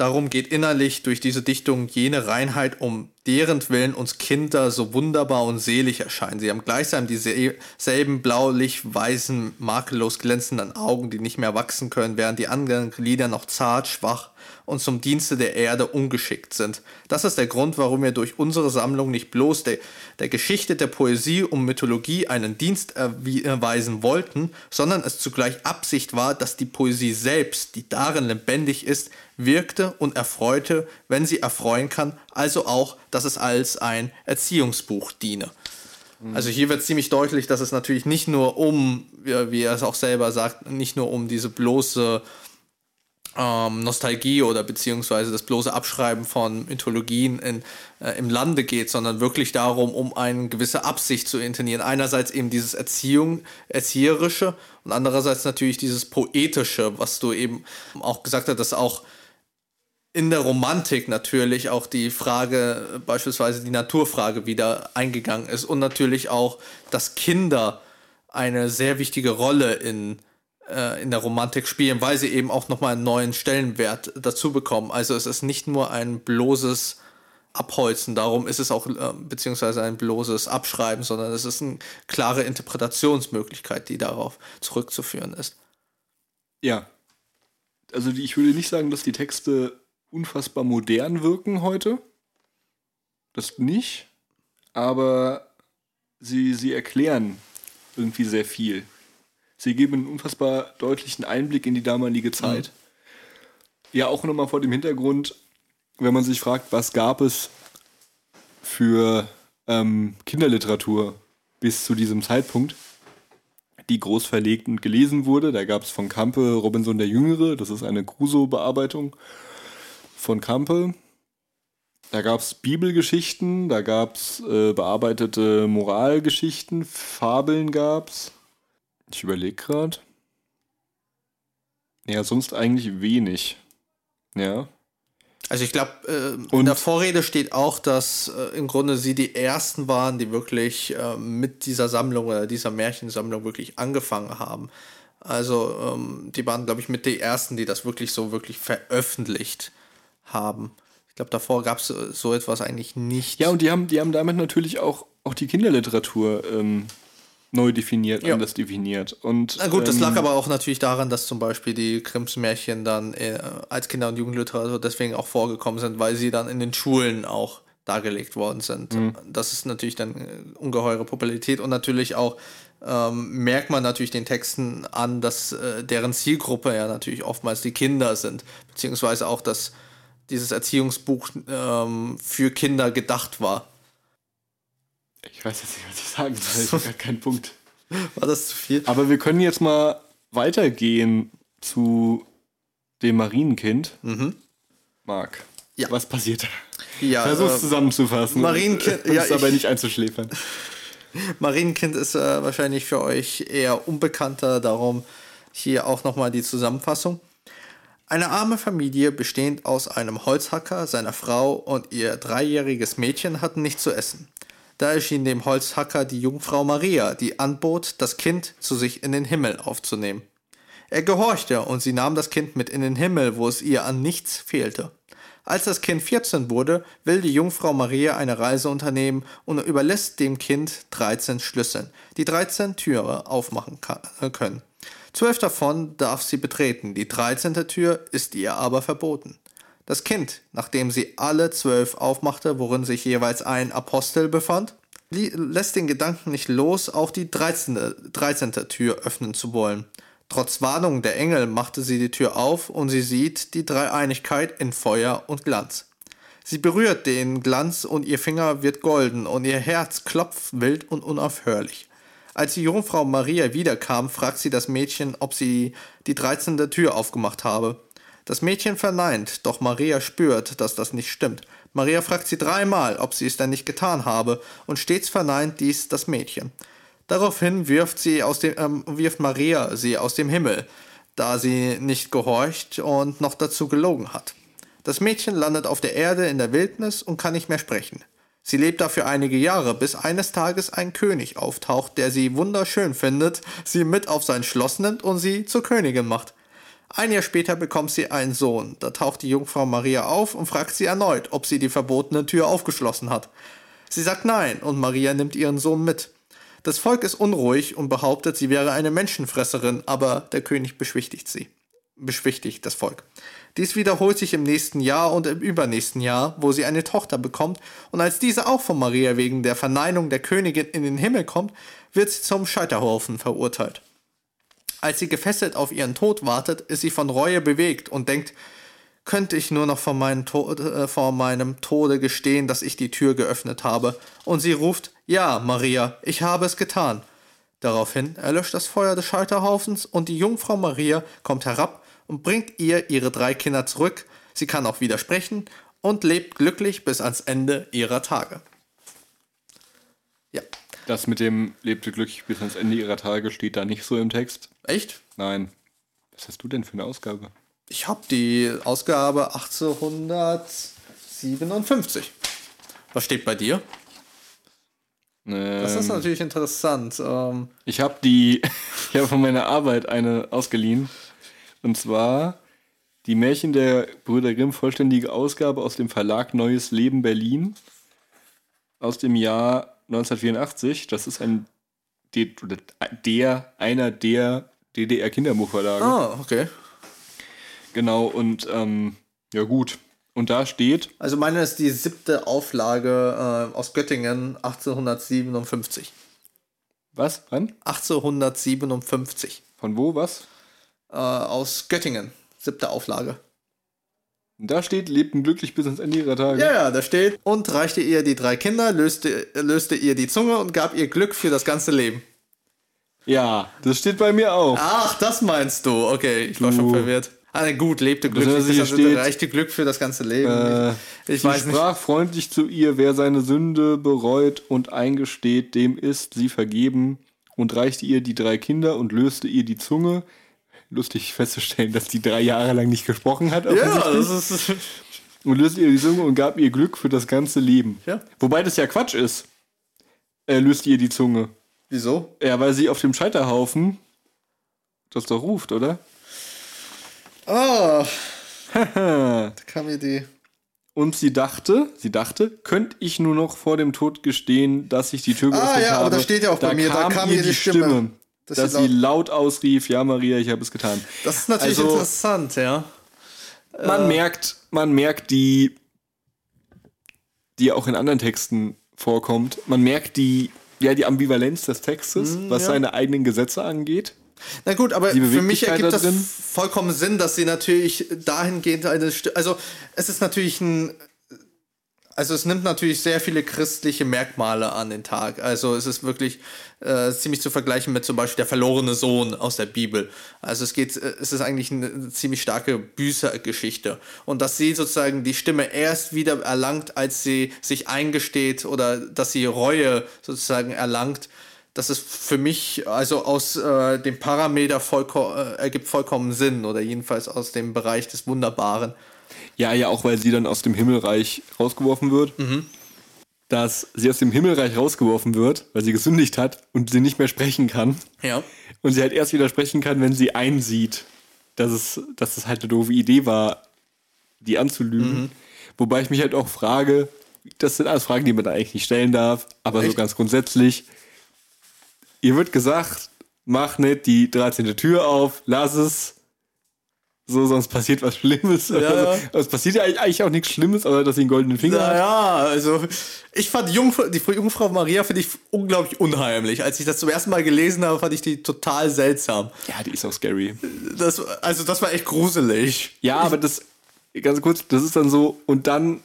darum geht innerlich durch diese Dichtung jene Reinheit, um deren Willen uns Kinder so wunderbar und selig erscheinen. Sie haben gleichsam dieselben blaulich-weißen, makellos glänzenden Augen, die nicht mehr wachsen können, während die anderen Glieder noch zart, schwach und zum Dienste der Erde ungeschickt sind. Das ist der Grund, warum wir durch unsere Sammlung nicht bloß der, der Geschichte der Poesie und Mythologie einen Dienst erweisen wollten, sondern es zugleich Absicht war, dass die Poesie selbst, die darin lebendig ist, wirkte und erfreute, wenn sie erfreuen kann, also auch, dass es als ein Erziehungsbuch diene. Mhm. Also hier wird ziemlich deutlich, dass es natürlich nicht nur um, wie er es auch selber sagt, nicht nur um diese bloße ähm, Nostalgie oder beziehungsweise das bloße Abschreiben von Mythologien in, äh, im Lande geht, sondern wirklich darum, um eine gewisse Absicht zu intonieren. Einerseits eben dieses Erziehung, Erzieherische und andererseits natürlich dieses Poetische, was du eben auch gesagt hast, dass auch in der Romantik natürlich auch die Frage, beispielsweise die Naturfrage wieder eingegangen ist und natürlich auch, dass Kinder eine sehr wichtige Rolle in, äh, in der Romantik spielen, weil sie eben auch nochmal einen neuen Stellenwert dazu bekommen. Also es ist nicht nur ein bloßes Abholzen, darum ist es auch, äh, beziehungsweise ein bloßes Abschreiben, sondern es ist eine klare Interpretationsmöglichkeit, die darauf zurückzuführen ist. Ja. Also ich würde nicht sagen, dass die Texte unfassbar modern wirken heute. Das nicht. Aber sie, sie erklären irgendwie sehr viel. Sie geben einen unfassbar deutlichen Einblick in die damalige Zeit. Mhm. Ja, auch nochmal vor dem Hintergrund, wenn man sich fragt, was gab es für ähm, Kinderliteratur bis zu diesem Zeitpunkt, die groß verlegt und gelesen wurde. Da gab es von Campe Robinson der Jüngere, das ist eine Crusoe-Bearbeitung von Kampe. Da gab es Bibelgeschichten, da gab es äh, bearbeitete Moralgeschichten, Fabeln gab es. Ich überlege gerade. Ja, sonst eigentlich wenig. Ja. Also ich glaube, äh, in der Vorrede steht auch, dass äh, im Grunde sie die ersten waren, die wirklich äh, mit dieser Sammlung oder dieser Märchensammlung wirklich angefangen haben. Also ähm, die waren, glaube ich, mit die ersten, die das wirklich so wirklich veröffentlicht haben. Ich glaube, davor gab es so etwas eigentlich nicht. Ja, und die haben, die haben damit natürlich auch, auch die Kinderliteratur ähm, neu definiert, ja. anders definiert. Und, Na gut, das lag ähm, aber auch natürlich daran, dass zum Beispiel die Grimms Märchen dann äh, als Kinder- und Jugendliteratur deswegen auch vorgekommen sind, weil sie dann in den Schulen auch dargelegt worden sind. Mhm. Das ist natürlich dann äh, ungeheure Popularität und natürlich auch ähm, merkt man natürlich den Texten an, dass äh, deren Zielgruppe ja natürlich oftmals die Kinder sind, beziehungsweise auch das dieses Erziehungsbuch ähm, für Kinder gedacht war. Ich weiß jetzt nicht, was ich sagen soll. Ich habe gar keinen Punkt. War das zu viel? Aber wir können jetzt mal weitergehen zu dem Marienkind. Mhm. Marc, ja. was passiert da? Ja, Versuch's äh, zusammenzufassen. Marienkind, ja, ist aber nicht einzuschläfern. Marienkind ist äh, wahrscheinlich für euch eher unbekannter, darum hier auch nochmal die Zusammenfassung. Eine arme Familie, bestehend aus einem Holzhacker, seiner Frau und ihr dreijähriges Mädchen, hatten nichts zu essen. Da erschien dem Holzhacker die Jungfrau Maria, die anbot, das Kind zu sich in den Himmel aufzunehmen. Er gehorchte und sie nahm das Kind mit in den Himmel, wo es ihr an nichts fehlte. Als das Kind 14 wurde, will die Jungfrau Maria eine Reise unternehmen und überlässt dem Kind 13 Schlüssel, die 13 Türe aufmachen können. Zwölf davon darf sie betreten, die dreizehnte Tür ist ihr aber verboten. Das Kind, nachdem sie alle zwölf aufmachte, worin sich jeweils ein Apostel befand, lässt den Gedanken nicht los, auch die dreizehnte 13. Tür öffnen zu wollen. Trotz Warnung der Engel machte sie die Tür auf und sie sieht die Dreieinigkeit in Feuer und Glanz. Sie berührt den Glanz und ihr Finger wird golden und ihr Herz klopft wild und unaufhörlich. Als die Jungfrau Maria wiederkam, fragt sie das Mädchen, ob sie die 13. Tür aufgemacht habe. Das Mädchen verneint, doch Maria spürt, dass das nicht stimmt. Maria fragt sie dreimal, ob sie es denn nicht getan habe, und stets verneint dies das Mädchen. Daraufhin wirft, sie aus dem, ähm, wirft Maria sie aus dem Himmel. da sie nicht gehorcht und noch dazu gelogen hat. Das Mädchen landet auf der Erde in der Wildnis und kann nicht mehr sprechen. Sie lebt dafür einige Jahre, bis eines Tages ein König auftaucht, der sie wunderschön findet, sie mit auf sein Schloss nimmt und sie zur Königin macht. Ein Jahr später bekommt sie einen Sohn. Da taucht die Jungfrau Maria auf und fragt sie erneut, ob sie die verbotene Tür aufgeschlossen hat. Sie sagt nein und Maria nimmt ihren Sohn mit. Das Volk ist unruhig und behauptet, sie wäre eine Menschenfresserin, aber der König beschwichtigt sie. Beschwichtigt das Volk. Dies wiederholt sich im nächsten Jahr und im übernächsten Jahr, wo sie eine Tochter bekommt, und als diese auch von Maria wegen der Verneinung der Königin in den Himmel kommt, wird sie zum Scheiterhaufen verurteilt. Als sie gefesselt auf ihren Tod wartet, ist sie von Reue bewegt und denkt, könnte ich nur noch vor, meinem Tode, äh, vor meinem Tode gestehen, dass ich die Tür geöffnet habe. Und sie ruft, ja, Maria, ich habe es getan. Daraufhin erlöscht das Feuer des Scheiterhaufens und die Jungfrau Maria kommt herab und bringt ihr ihre drei Kinder zurück. Sie kann auch widersprechen und lebt glücklich bis ans Ende ihrer Tage. Ja. Das mit dem lebte glücklich bis ans Ende ihrer Tage steht da nicht so im Text. Echt? Nein. Was hast du denn für eine Ausgabe? Ich habe die Ausgabe 1857. Was steht bei dir? Ähm, das ist natürlich interessant. Ähm, ich habe die, ich habe von meiner Arbeit eine ausgeliehen. Und zwar die Märchen der Brüder Grimm, vollständige Ausgabe aus dem Verlag Neues Leben Berlin aus dem Jahr 1984. Das ist ein der, einer der DDR-Kinderbuchverlage. Ah, okay. Genau, und ähm, ja gut. Und da steht. Also meine ist die siebte Auflage äh, aus Göttingen 1857. Was? Wann? 1857. Von wo, was? Äh, aus Göttingen. Siebte Auflage. Da steht, lebten glücklich bis ans Ende ihrer Tage. Ja, ja, da steht, und reichte ihr die drei Kinder, löste, löste ihr die Zunge und gab ihr Glück für das ganze Leben. Ja, das steht bei mir auch. Ach, das meinst du. Okay, ich du. war schon verwirrt. Ah, gut, lebte glücklich, bis also steht, reichte Glück für das ganze Leben. Äh, ich, ich weiß sprach nicht. freundlich zu ihr, wer seine Sünde bereut und eingesteht, dem ist sie vergeben und reichte ihr die drei Kinder und löste ihr die Zunge. Lustig festzustellen, dass die drei Jahre lang nicht gesprochen hat. Ja, das ist... Und löste ihr die Zunge und gab ihr Glück für das ganze Leben. Ja. Wobei das ja Quatsch ist. Er löste ihr die Zunge. Wieso? Ja, weil sie auf dem Scheiterhaufen das doch ruft, oder? Oh. da kam mir die. Und sie dachte, sie dachte, könnte ich nur noch vor dem Tod gestehen, dass ich die Tür geöffnet habe. Ah ja, aber da steht ja auch da bei mir, kam da kam ihr die Stimme, Stimme dass, dass sie, laut, laut ausrief, ja Maria, ich habe es getan. Das ist natürlich also, interessant, ja. Man äh. merkt, man merkt die, die auch in anderen Texten vorkommt. Man merkt die, ja, die Ambivalenz des Textes, mm, was ja. seine eigenen Gesetze angeht. Na gut, aber für mich ergibt das vollkommen Sinn, dass sie natürlich dahingehend eine. St also, es ist natürlich ein. Also, es nimmt natürlich sehr viele christliche Merkmale an den Tag. Also, es ist wirklich äh, ziemlich zu vergleichen mit zum Beispiel der verlorene Sohn aus der Bibel. Also, es geht, äh, es ist eigentlich eine ziemlich starke Büßergeschichte. Und dass sie sozusagen die Stimme erst wieder erlangt, als sie sich eingesteht oder dass sie Reue sozusagen erlangt, das ist für mich, also aus äh, dem Parameter vollko äh, ergibt vollkommen Sinn oder jedenfalls aus dem Bereich des Wunderbaren. Ja, ja, auch weil sie dann aus dem Himmelreich rausgeworfen wird. Mhm. Dass sie aus dem Himmelreich rausgeworfen wird, weil sie gesündigt hat und sie nicht mehr sprechen kann. Ja. Und sie halt erst wieder sprechen kann, wenn sie einsieht, dass es, dass es halt eine doofe Idee war, die anzulügen. Mhm. Wobei ich mich halt auch frage, das sind alles Fragen, die man eigentlich nicht stellen darf, aber Echt? so ganz grundsätzlich, ihr wird gesagt, mach nicht die 13. Tür auf, lass es. So, sonst passiert was Schlimmes. Ja. Also, es passiert ja eigentlich auch nichts Schlimmes, aber dass sie einen goldenen Finger naja, hat. Ja, also ich fand die Jungfrau, die Jungfrau Maria finde ich unglaublich unheimlich. Als ich das zum ersten Mal gelesen habe, fand ich die total seltsam. Ja, die ist auch scary. Das, also das war echt gruselig. Ja, aber das, ganz kurz, das ist dann so, und dann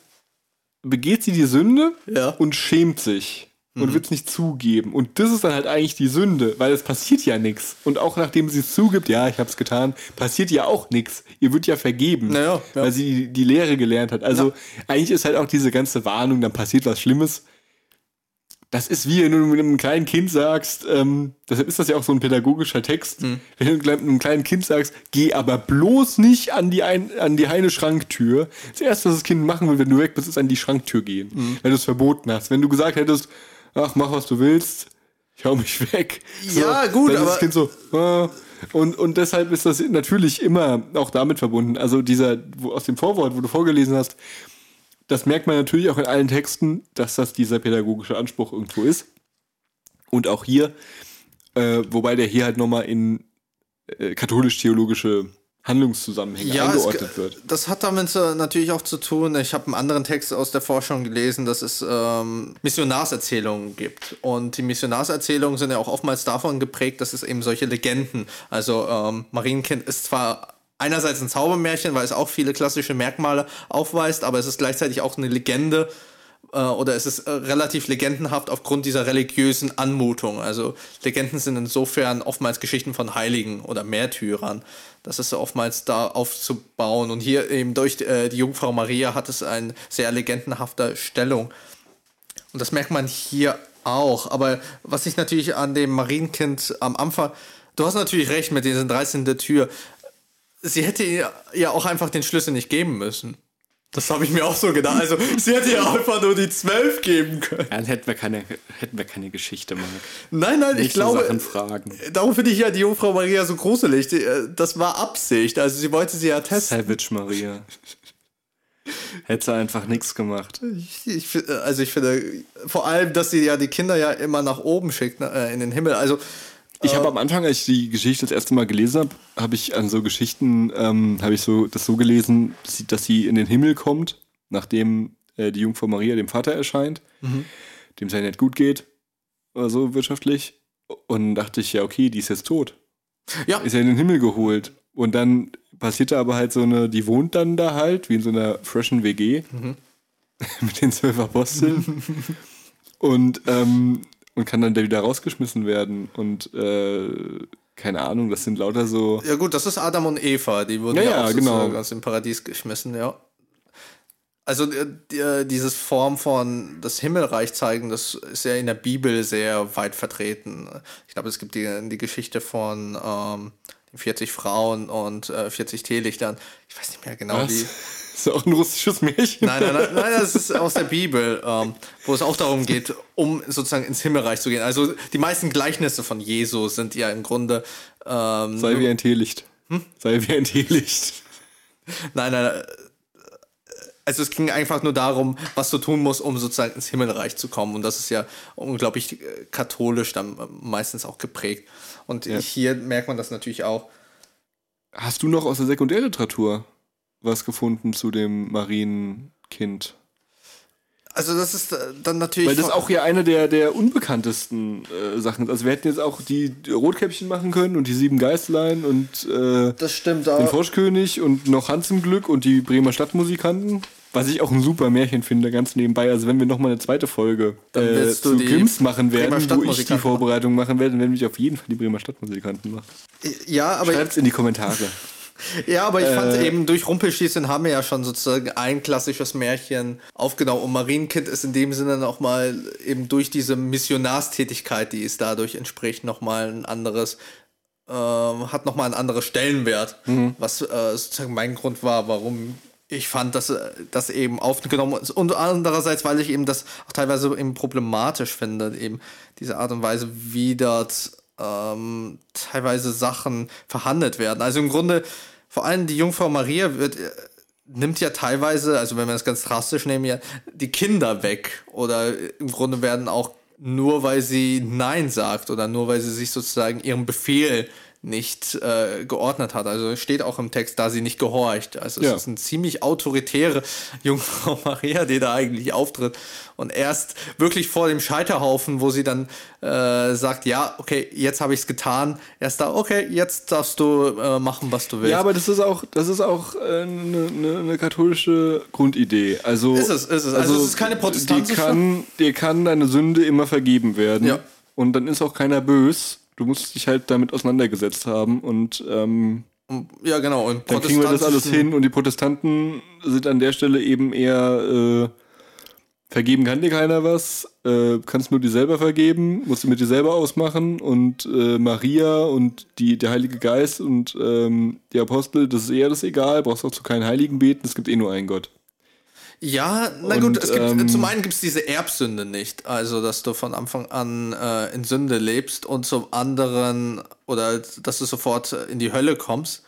begeht sie die Sünde ja. und schämt sich und mhm. wird es nicht zugeben. Und das ist dann halt eigentlich die Sünde, weil es passiert ja nichts. Und auch nachdem sie es zugibt, ja, ich habe es getan, passiert ja auch nichts. Ihr wird ja vergeben, naja, ja. weil sie die Lehre gelernt hat. Also ja. eigentlich ist halt auch diese ganze Warnung, dann passiert was Schlimmes. das ist wie wenn du mit einem kleinen Kind sagst, ähm, deshalb ist das ja auch so ein pädagogischer Text, Hm. wenn du einem kleinen Kind sagst, geh aber bloß nicht an die, ein, an die heine Schranktür. Das erste, was das Kind machen will, wenn du weg bist, ist an die Schranktür gehen, Hm. weil du es verboten hast. Wenn du gesagt hättest, ach, mach was du willst, ich hau mich weg. Ja, gut, dann ist aber- das Kind so, ah. und, und deshalb ist das natürlich immer auch damit verbunden. Also dieser, wo, aus dem Vorwort, wo du vorgelesen hast, das merkt man natürlich auch in allen Texten, dass das dieser pädagogische Anspruch irgendwo ist. Und auch hier, äh, wobei der hier halt nochmal in äh, katholisch-theologische Handlungszusammenhänge Ja, es, eingeordnet wird. das hat damit äh, natürlich auch zu tun. Ich habe einen anderen Text aus der Forschung gelesen, dass es ähm, Missionarserzählungen gibt. Und die Missionarserzählungen sind ja auch oftmals davon geprägt, dass es eben solche Legenden, also ähm, Marienkind ist zwar einerseits ein Zaubermärchen, weil es auch viele klassische Merkmale aufweist, aber es ist gleichzeitig auch eine Legende, äh, oder es ist äh, relativ legendenhaft aufgrund dieser religiösen Anmutung. Also Legenden sind insofern oftmals Geschichten von Heiligen oder Märtyrern. Das ist oftmals da aufzubauen. Und hier eben durch äh, die Jungfrau Maria hat es eine sehr legendenhafte Stellung. Und das merkt man hier auch. Aber was ich natürlich an dem Marienkind am Anfang, du hast natürlich recht mit diesen 13 der Tür. Sie hätte ja auch einfach den Schlüssel nicht geben müssen. Das habe ich mir auch so gedacht. Also, sie hätte ja einfach nur die 12 geben können. Dann hätten wir keine, hätten wir keine Geschichte, Marc. Nein, nein, ich Nicht so glaube. Sachen fragen. Darum finde ich ja die Jungfrau Maria so gruselig. Äh, Das war Absicht. Also, sie wollte sie ja testen. Savage Maria. Hätte einfach nichts gemacht. Ich, ich, also, ich finde, vor allem, dass sie ja die Kinder ja immer nach oben schickt, ne, äh, in den Himmel. Also, Ich habe am Anfang, als ich die Geschichte das erste Mal gelesen habe, habe ich an so Geschichten, ähm, habe ich so das so gelesen, dass sie, dass sie in den Himmel kommt, nachdem äh, die Jungfrau Maria dem Vater erscheint, dem es ja nicht gut geht, oder so wirtschaftlich. Und dachte ich, ja, okay, die ist jetzt tot. ja, Ist ja in den Himmel geholt. Und dann passierte aber halt so eine, die wohnt dann da halt, wie in so einer freshen WG mit den zwölf Aposteln. und, ähm, und kann dann da wieder rausgeschmissen werden. Und äh, keine Ahnung, das sind lauter so. ja, gut, das ist Adam und Eva. Die wurden Ja, ja, ja, genau. aus dem Paradies geschmissen, ja. Also äh, äh, dieses Form von das Himmelreich zeigen, das ist ja in der Bibel sehr weit vertreten. Ich glaube, es gibt die, die Geschichte von ähm, den 40 Frauen und äh, 40 Teelichtern. Ich weiß nicht mehr genau, Was? wie. Ist auch ein russisches Märchen. Nein, nein, nein, nein, das ist aus der Bibel, ähm, wo es auch darum geht, um sozusagen ins Himmelreich zu gehen. Also die meisten Gleichnisse von Jesu sind ja im Grunde ähm, Sei wie ein Teelicht. Sei wie ein Teelicht. Nein, nein. Also es ging einfach nur darum, was du tun musst, um sozusagen ins Himmelreich zu kommen. Und das ist ja unglaublich äh, katholisch dann äh, meistens auch geprägt. Und hier merkt man das natürlich auch. Hast du noch aus der Sekundärliteratur was gefunden zu dem Marienkind? Also das ist äh, dann natürlich... Weil das auch ja eine der, der unbekanntesten äh, Sachen ist. Also wir hätten jetzt auch die Rotkäppchen machen können und die sieben Geißlein und äh, Das stimmt, den. Froschkönig und noch Hans im Glück und die Bremer Stadtmusikanten. Was ich auch ein super Märchen finde, ganz nebenbei. Also wenn wir noch mal eine zweite Folge äh, zu Grimms machen werden, wo ich die Vorbereitung machen werde, dann werden wir auf jeden Fall die Bremer Stadtmusikanten machen. Ja, aber... Schreibt's in die Kommentare. Ja, aber ich fand Äh, eben, durch Rumpelstilzchen haben wir ja schon sozusagen ein klassisches Märchen aufgenommen. Und Marienkind ist in dem Sinne nochmal eben durch diese Missionarstätigkeit, die es dadurch entspricht, nochmal ein anderes, ähm, hat nochmal einen anderen Stellenwert. Was äh, sozusagen mein Grund war, warum ich fand, dass äh, das eben aufgenommen ist. Und andererseits, weil ich eben das auch teilweise eben problematisch finde, eben diese Art und Weise, wie dort ähm, teilweise Sachen verhandelt werden. Also im Grunde, vor allem die Jungfrau Maria wird, äh, nimmt ja teilweise, also wenn wir das ganz drastisch nehmen, ja die Kinder weg. Oder im Grunde werden auch nur, weil sie Nein sagt oder nur, weil sie sich sozusagen ihrem Befehl nicht äh, geordnet hat. Also steht auch im Text, da sie nicht gehorcht. Also es Ja. ist eine ziemlich autoritäre Jungfrau Maria, die da eigentlich auftritt. Und erst wirklich vor dem Scheiterhaufen, wo sie dann äh, sagt, ja, okay, jetzt habe ich es getan. Erst da, okay, jetzt darfst du äh, machen, was du willst. Ja, aber das ist auch, das ist auch eine äh, ne, ne, katholische Grundidee. Also, Ist es, ist es. Also es ist keine protestantische- Dir kann, dir kann deine Sünde immer vergeben werden. Ja. Und dann ist auch keiner bös. Du musst dich halt damit auseinandergesetzt haben und ähm, ja, genau. Und dann kriegen wir das alles hin. Und die Protestanten sind an der Stelle eben eher äh, vergeben kann dir keiner was, äh, kannst nur dir selber vergeben, musst du mit dir selber ausmachen und äh, Maria und die, der Heilige Geist und ähm, die Apostel, das ist eher das egal, brauchst auch zu keinen Heiligen beten, es gibt eh nur einen Gott. Ja, na Und, gut, es gibt, ähm, zum einen gibt es diese Erbsünde nicht, also dass du von Anfang an äh, in Sünde lebst und zum anderen, oder dass du sofort in die Hölle kommst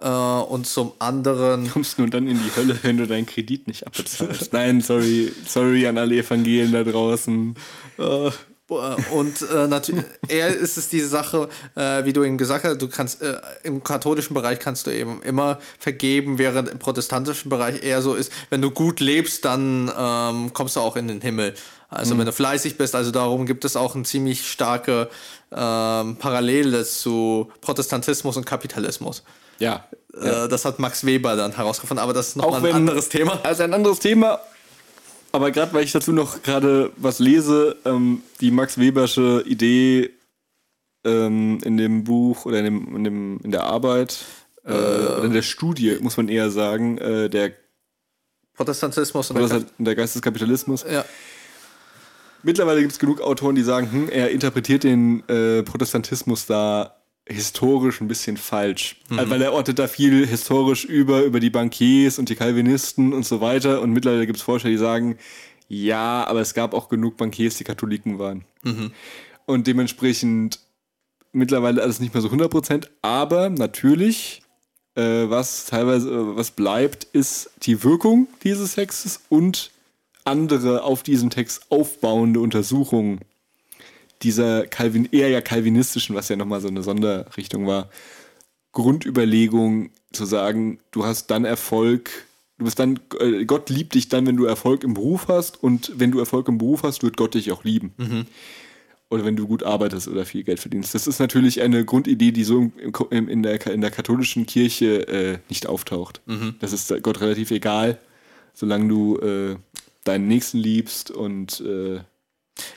äh, und zum anderen, Kommst nur dann in die Hölle, wenn du deinen Kredit nicht abbezahlst. Nein, sorry, sorry an alle Evangelien da draußen. äh, und äh, natürlich, eher ist es diese Sache, äh, wie du eben gesagt hast, du kannst äh, im katholischen Bereich kannst du eben immer vergeben, während im protestantischen Bereich eher so ist, wenn du gut lebst, dann ähm, kommst du auch in den Himmel. Also wenn du fleißig bist, also darum gibt es auch eine ziemlich starke ähm, Parallele zu Protestantismus und Kapitalismus. Ja. Äh, das hat Max Weber dann herausgefunden, aber das ist nochmal ein anderes Thema. Also ein anderes Thema. Aber gerade weil ich dazu noch gerade was lese, ähm, die Max Webersche Idee ähm, in dem Buch oder in, dem, in, dem, in der Arbeit äh, oder in der Studie, muss man eher sagen, äh, der, Protestantismus und oder der der Geist des Kapitalismus. ja. Mittlerweile gibt es genug Autoren, die sagen, hm, er interpretiert den äh, Protestantismus da historisch ein bisschen falsch. Also, weil er ortet da viel historisch über, über die Bankiers und die Calvinisten und so weiter. Und mittlerweile gibt es Forscher, die sagen, ja, aber es gab auch genug Bankiers, die Katholiken waren. Und dementsprechend mittlerweile alles nicht mehr so 100%. Aber natürlich, äh, was teilweise, äh, was bleibt, ist die Wirkung dieses Textes und andere auf diesem Text aufbauende Untersuchungen dieser Calvin, eher ja calvinistischen, was ja nochmal so eine Sonderrichtung war, Grundüberlegung zu sagen, du hast dann Erfolg, du bist dann, äh, Gott liebt dich dann, wenn du Erfolg im Beruf hast und wenn du Erfolg im Beruf hast, wird Gott dich auch lieben. Oder wenn du gut arbeitest oder viel Geld verdienst. Das ist natürlich eine Grundidee, die so im, im, in, der, in der katholischen Kirche äh, nicht auftaucht. Das ist Gott relativ egal, solange du äh, deinen Nächsten liebst und äh,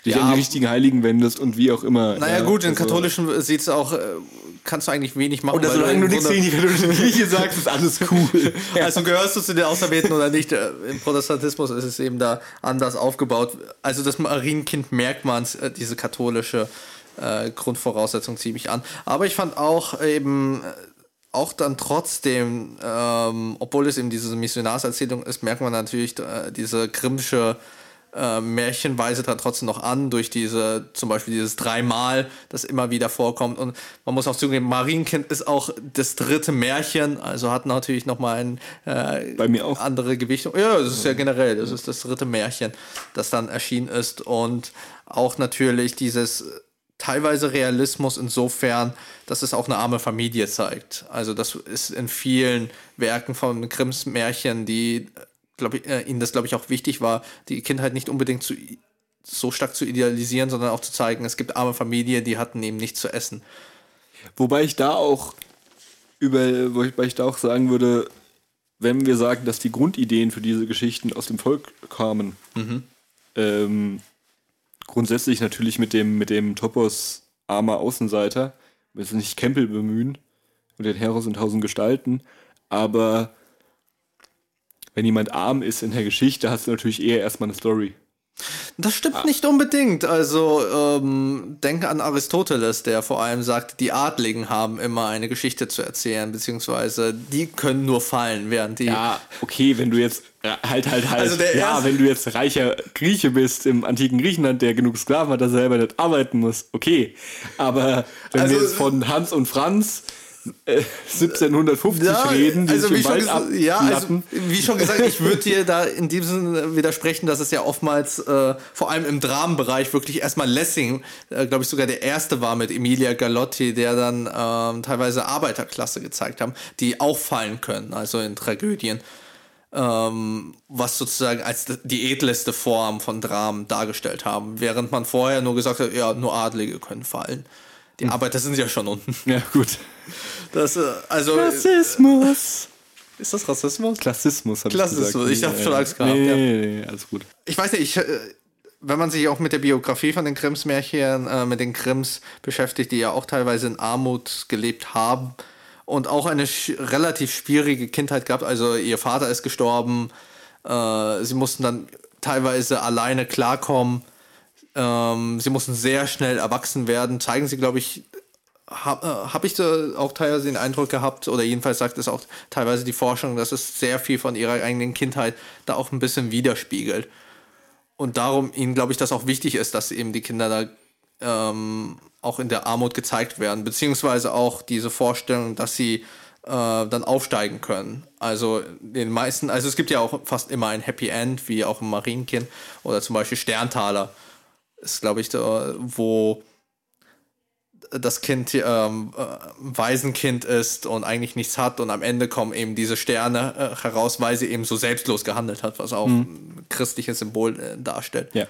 dich Ja, an die richtigen Heiligen wendest und wie auch immer. Naja, ja, gut, in also- katholischen sieht es auch, äh, kannst du eigentlich wenig machen. Oder solange du nichts gegen die katholische Kirche sagst, ist alles cool. Also gehörst du zu den Auserwählten oder nicht? Äh, Im Protestantismus ist es eben da anders aufgebaut. Also das Marienkind merkt man äh, diese katholische äh, Grundvoraussetzung ziemlich an. Aber ich fand auch eben auch dann trotzdem, ähm, obwohl es eben diese Missionarserzählung ist, merkt man natürlich äh, diese grimmsche äh, Märchenweise dann trotzdem noch an, durch diese, zum Beispiel dieses dreimal, das immer wieder vorkommt. Und man muss auch zugeben, Marienkind ist auch das dritte Märchen, also hat natürlich nochmal ein äh, Bei mir auch. andere Gewichtung. Ja, das ist ja generell, das ist das dritte Märchen, das dann erschienen ist. Und auch natürlich dieses teilweise Realismus insofern, dass es auch eine arme Familie zeigt. Also das ist in vielen Werken von Grimms Märchen, die, glaube ich, äh, ihnen das, glaube ich, auch wichtig war, die Kindheit nicht unbedingt zu so stark zu idealisieren, sondern auch zu zeigen, es gibt arme Familien, die hatten eben nichts zu essen. Wobei ich da auch über, wobei ich da auch sagen würde, wenn wir sagen, dass die Grundideen für diese Geschichten aus dem Volk kamen, ähm, grundsätzlich natürlich mit dem, mit dem Topos armer Außenseiter, wir müssen nicht Campbell bemühen und den Heros in tausend Gestalten, aber wenn jemand arm ist in der Geschichte, hast du natürlich eher erstmal eine Story. Das stimmt nicht unbedingt. Also ähm, denke an Aristoteles, der vor allem sagt, die Adligen haben immer eine Geschichte zu erzählen, beziehungsweise die können nur fallen, während die. Ja, okay, wenn du jetzt ja, halt halt halt. Also ja, wenn du jetzt reicher Grieche bist im antiken Griechenland, der genug Sklaven hat, dass er selber nicht arbeiten muss, okay. Aber wenn Also- wir jetzt von Hans und Franz äh, 1750 Ja, reden, die also sich wie schon, ja, also, wie schon gesagt, ich würde dir da in diesem Sinne widersprechen, dass es ja oftmals, äh, vor allem im Dramenbereich, wirklich erstmal Lessing, äh, glaube ich, sogar der erste war mit Emilia Galotti, der dann ähm, teilweise Arbeiterklasse gezeigt haben, die auffallen können, also in Tragödien. Ähm, was sozusagen als die edleste Form von Dramen dargestellt haben, während man vorher nur gesagt hat, ja, nur Adlige können fallen. Die Arbeiter sind ja schon unten. Ja, gut. Das, äh, also, Rassismus. ist das Rassismus? Klassismus, habe ich Klassismus, gesagt. ich hab schon Angst gehabt, Nee, ja. nee, nee, alles gut. Ich weiß nicht, ich, äh, wenn man sich auch mit der Biografie von den Grimms Märchen, äh, mit den Grimms beschäftigt, die ja auch teilweise in Armut gelebt haben und auch eine sch relativ schwierige Kindheit gehabt. Also ihr Vater ist gestorben, äh, sie mussten dann teilweise alleine klarkommen. Ähm, sie mussten sehr schnell erwachsen werden. Zeigen sie, glaube ich, habe äh, hab ich so auch teilweise den Eindruck gehabt, oder jedenfalls sagt es auch teilweise die Forschung, dass es sehr viel von ihrer eigenen Kindheit da auch ein bisschen widerspiegelt. Und darum ihnen, glaube ich, dass auch wichtig ist, dass eben die Kinder da ähm, auch in der Armut gezeigt werden, beziehungsweise auch diese Vorstellung, dass sie äh, dann aufsteigen können. Also den meisten, also es gibt ja auch fast immer ein Happy End, wie auch im Marienkind oder zum Beispiel Sterntaler ist, glaube ich, da, wo das Kind ähm, äh, Waisenkind ist und eigentlich nichts hat und am Ende kommen eben diese Sterne äh, heraus, weil sie eben so selbstlos gehandelt hat, was auch mhm. ein christliches Symbol äh, darstellt. Ja.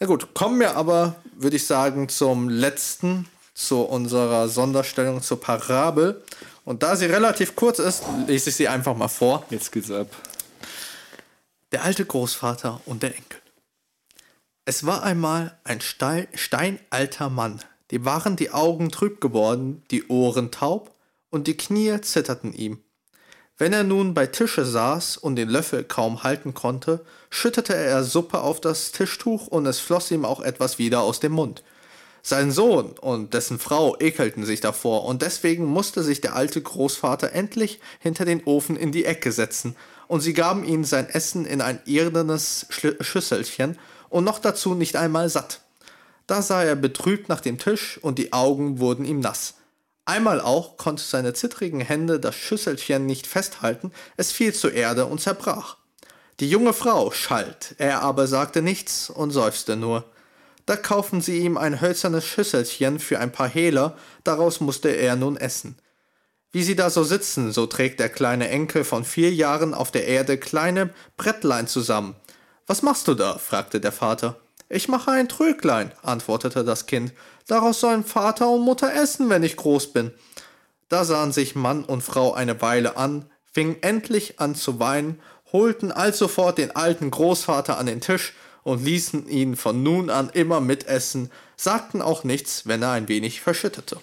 Na gut, kommen wir aber, würde ich sagen, zum letzten, zu unserer Sonderstellung zur Parabel. Und da sie relativ kurz ist, lese ich sie einfach mal vor. Jetzt geht's ab. Der alte Großvater und der Enkel. Es war einmal ein steinalter Mann, dem waren die Augen trüb geworden, die Ohren taub und die Knie zitterten ihm. Wenn er nun bei Tische saß und den Löffel kaum halten konnte, schüttete er Suppe auf das Tischtuch und es floss ihm auch etwas wieder aus dem Mund. Sein Sohn und dessen Frau ekelten sich davor, und deswegen musste sich der alte Großvater endlich hinter den Ofen in die Ecke setzen, und sie gaben ihm sein Essen in ein irdenes Schüsselchen und noch dazu nicht einmal satt. Da sah er betrübt nach dem Tisch und die Augen wurden ihm nass. Einmal auch konnte seine zittrigen Hände das Schüsselchen nicht festhalten, es fiel zur Erde und zerbrach. Die junge Frau schalt, er aber sagte nichts und seufzte nur. Da kauften sie ihm ein hölzernes Schüsselchen für ein paar Hehler, daraus musste er nun essen. Wie sie da so sitzen, so trägt der kleine Enkel von vier Jahren auf der Erde kleine Brettlein zusammen. Was machst du da? fragte der Vater. Ich mache ein Tröglein, antwortete das Kind. Daraus sollen Vater und Mutter essen, wenn ich groß bin. Da sahen sich Mann und Frau eine Weile an, fingen endlich an zu weinen, holten alsofort den alten Großvater an den Tisch und ließen ihn von nun an immer mitessen, sagten auch nichts, wenn er ein wenig verschüttete.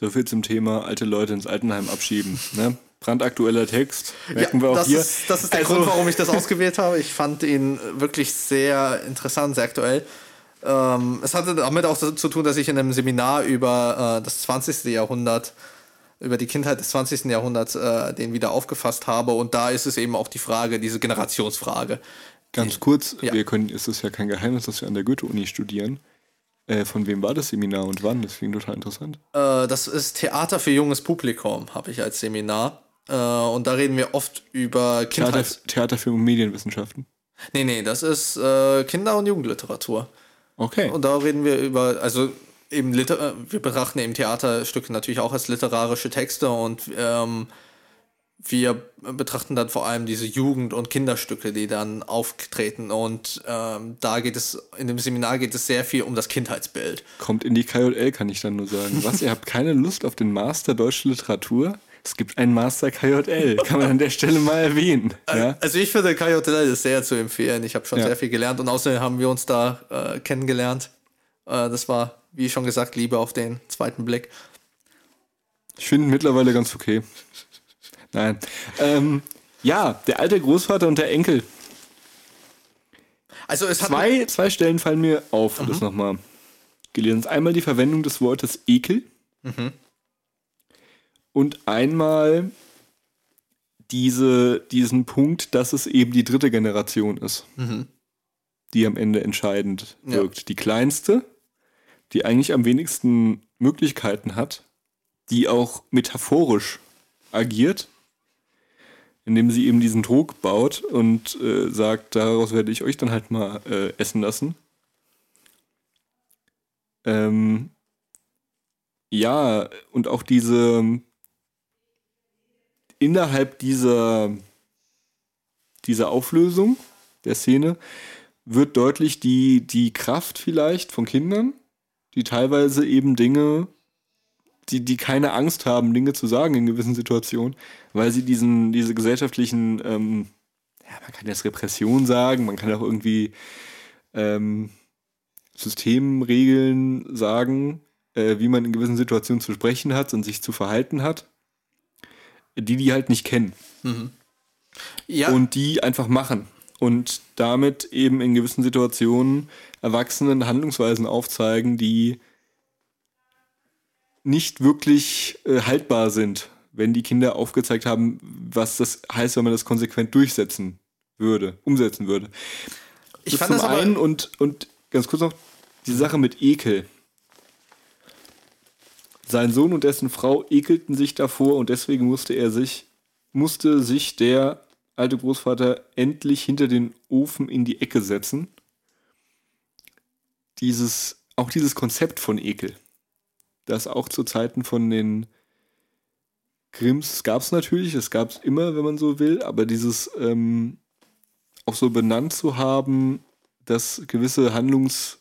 So viel zum Thema alte Leute ins Altenheim abschieben. Ne? Brandaktueller Text. Merken ja, wir auch das hier. Ist, das ist der also, Grund, warum ich das ausgewählt habe. Ich fand ihn wirklich sehr interessant, sehr aktuell. Ähm, es hatte damit auch zu tun, dass ich in einem Seminar über äh, das 20. Jahrhundert, über die Kindheit des 20. Jahrhunderts, äh, den wieder aufgefasst habe. Und da ist es eben auch die Frage, diese Generationsfrage. Ganz kurz, ja. wir können, ist es ja kein Geheimnis, dass wir an der Goethe-Uni studieren. Äh, von wem war das Seminar und wann? Das klingt total interessant. Äh, das ist Theater für junges Publikum, habe ich als Seminar. Äh, und da reden wir oft über Theater, Theater für Medienwissenschaften. Nee, nee, das ist äh, Kinder- und Jugendliteratur. Okay. Und da reden wir über, also eben Liter äh, wir betrachten eben Theaterstücke natürlich auch als literarische Texte und ähm, wir betrachten dann vor allem diese Jugend- und Kinderstücke, die dann auftreten. Und ähm, da geht es, in dem Seminar geht es sehr viel um das Kindheitsbild. Kommt in die KJL, kann ich dann nur sagen. Was, ihr habt keine Lust auf den Master Deutsche Literatur? Es gibt einen Master KJL, kann man an der Stelle mal erwähnen. Ja? Also ich finde KJL ist sehr zu empfehlen. Ich habe schon ja. sehr viel gelernt und außerdem haben wir uns da äh, kennengelernt. Äh, das war, wie schon gesagt, Liebe auf den zweiten Blick. Ich finde mittlerweile ganz okay. Nein. Ähm, ja, der alte Großvater und der Enkel. Also es hat zwei, zwei Stellen fallen mir auf, mhm. das nochmal gelesen. Einmal die Verwendung des Wortes Ekel. Mhm und einmal diese, diesen Punkt, dass es eben die dritte Generation ist, mhm. die am Ende entscheidend wirkt. Ja. Die kleinste, die eigentlich am wenigsten Möglichkeiten hat, die auch metaphorisch agiert, indem sie eben diesen Druck baut und äh, sagt, daraus werde ich euch dann halt mal äh, essen lassen. Ähm, ja, und auch diese innerhalb dieser, dieser Auflösung der Szene wird deutlich die, die Kraft vielleicht von Kindern, die teilweise eben Dinge, die, die keine Angst haben, Dinge zu sagen in gewissen Situationen, weil sie diesen, diese gesellschaftlichen, ähm, ja, man kann jetzt Repression sagen, man kann auch irgendwie ähm, Systemregeln sagen, äh, wie man in gewissen Situationen zu sprechen hat und sich zu verhalten hat die die halt nicht kennen. Mhm. ja. und die einfach machen und damit eben in gewissen Situationen Erwachsenen Handlungsweisen aufzeigen, die nicht wirklich äh, haltbar sind, wenn die Kinder aufgezeigt haben, was das heißt, wenn man das konsequent durchsetzen würde, umsetzen würde. Ich das fand zum das einen und, und ganz kurz noch die Sache mit Ekel. Sein Sohn und dessen Frau ekelten sich davor und deswegen musste er sich, musste sich der alte Großvater endlich hinter den Ofen in die Ecke setzen. Dieses, auch dieses Konzept von Ekel, das auch zu Zeiten von den Grimms gab es natürlich, es gab es immer, wenn man so will, aber dieses ähm, auch so benannt zu haben, dass gewisse Handlungs-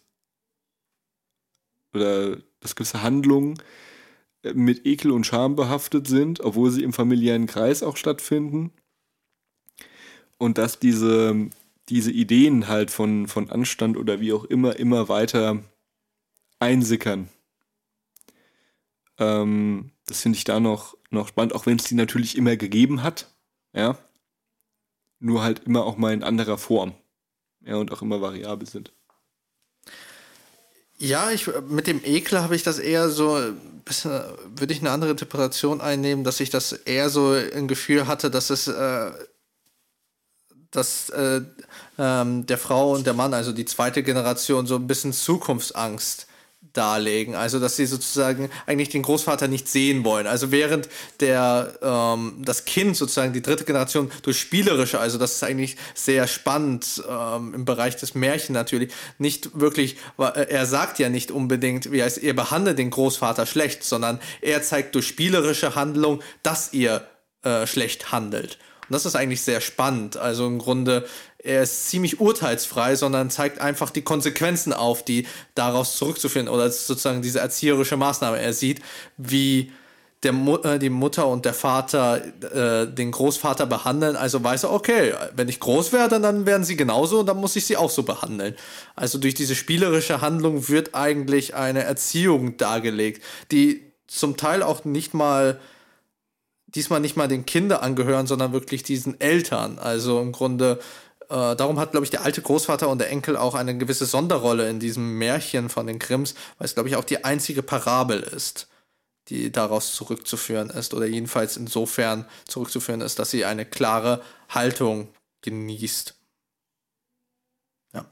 oder dass gewisse Handlungen mit Ekel und Scham behaftet sind, obwohl sie im familiären Kreis auch stattfinden. Und dass diese, diese Ideen halt von, von Anstand oder wie auch immer immer weiter einsickern. Ähm, das finde ich da noch, noch spannend, auch wenn es die natürlich immer gegeben hat. Ja. Nur halt immer auch mal in anderer Form. Ja, und auch immer variabel sind. Ja, ich, mit dem Ekel habe ich das eher so, bisschen, würde ich eine andere Interpretation einnehmen, dass ich das eher so ein Gefühl hatte, dass es, äh, dass äh, ähm, der Frau und der Mann, also die zweite Generation, so ein bisschen Zukunftsangst darlegen. Also, dass sie sozusagen eigentlich den Großvater nicht sehen wollen. Also, während der, ähm, das Kind sozusagen die dritte Generation durch spielerische, also das ist eigentlich sehr spannend ähm, im Bereich des Märchen natürlich, nicht wirklich, äh, er sagt ja nicht unbedingt, wie heißt, ihr behandelt den Großvater schlecht, sondern er zeigt durch spielerische Handlung, dass ihr äh, schlecht handelt. Und das ist eigentlich sehr spannend. Also im Grunde er ist ziemlich urteilsfrei, sondern zeigt einfach die Konsequenzen auf, die daraus zurückzuführen oder sozusagen diese erzieherische Maßnahme. Er sieht, wie der Mu äh, die Mutter und der Vater äh, den Großvater behandeln, also weiß er, okay, wenn ich groß werde, dann werden sie genauso und dann muss ich sie auch so behandeln. Also durch diese spielerische Handlung wird eigentlich eine Erziehung dargelegt, die zum Teil auch nicht mal diesmal nicht mal den Kindern angehören, sondern wirklich diesen Eltern. Also im Grunde äh, darum hat, glaube ich, der alte Großvater und der Enkel auch eine gewisse Sonderrolle in diesem Märchen von den Grimms, weil es, glaube ich, auch die einzige Parabel ist, die daraus zurückzuführen ist oder jedenfalls insofern zurückzuführen ist, dass sie eine klare Haltung genießt. Ja.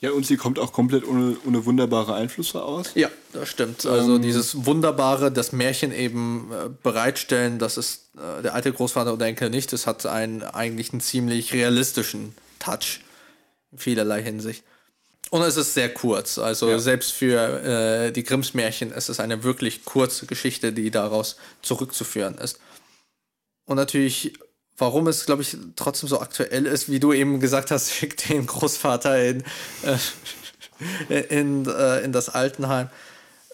Ja, und sie kommt auch komplett ohne, ohne wunderbare Einflüsse aus. Ja, das stimmt. Also ähm, dieses Wunderbare, das Märchen eben äh, bereitstellen, das ist äh, der alte Großvater oder Enkel nicht. Das hat einen eigentlich einen ziemlich realistischen Touch in vielerlei Hinsicht. Und es ist sehr kurz. Also ja. selbst für äh, die Grimms Märchen ist es eine wirklich kurze Geschichte, die daraus zurückzuführen ist. Und natürlich, warum es, glaube ich, trotzdem so aktuell ist, wie du eben gesagt hast, schickt den Großvater in, äh, in, äh, in das Altenheim.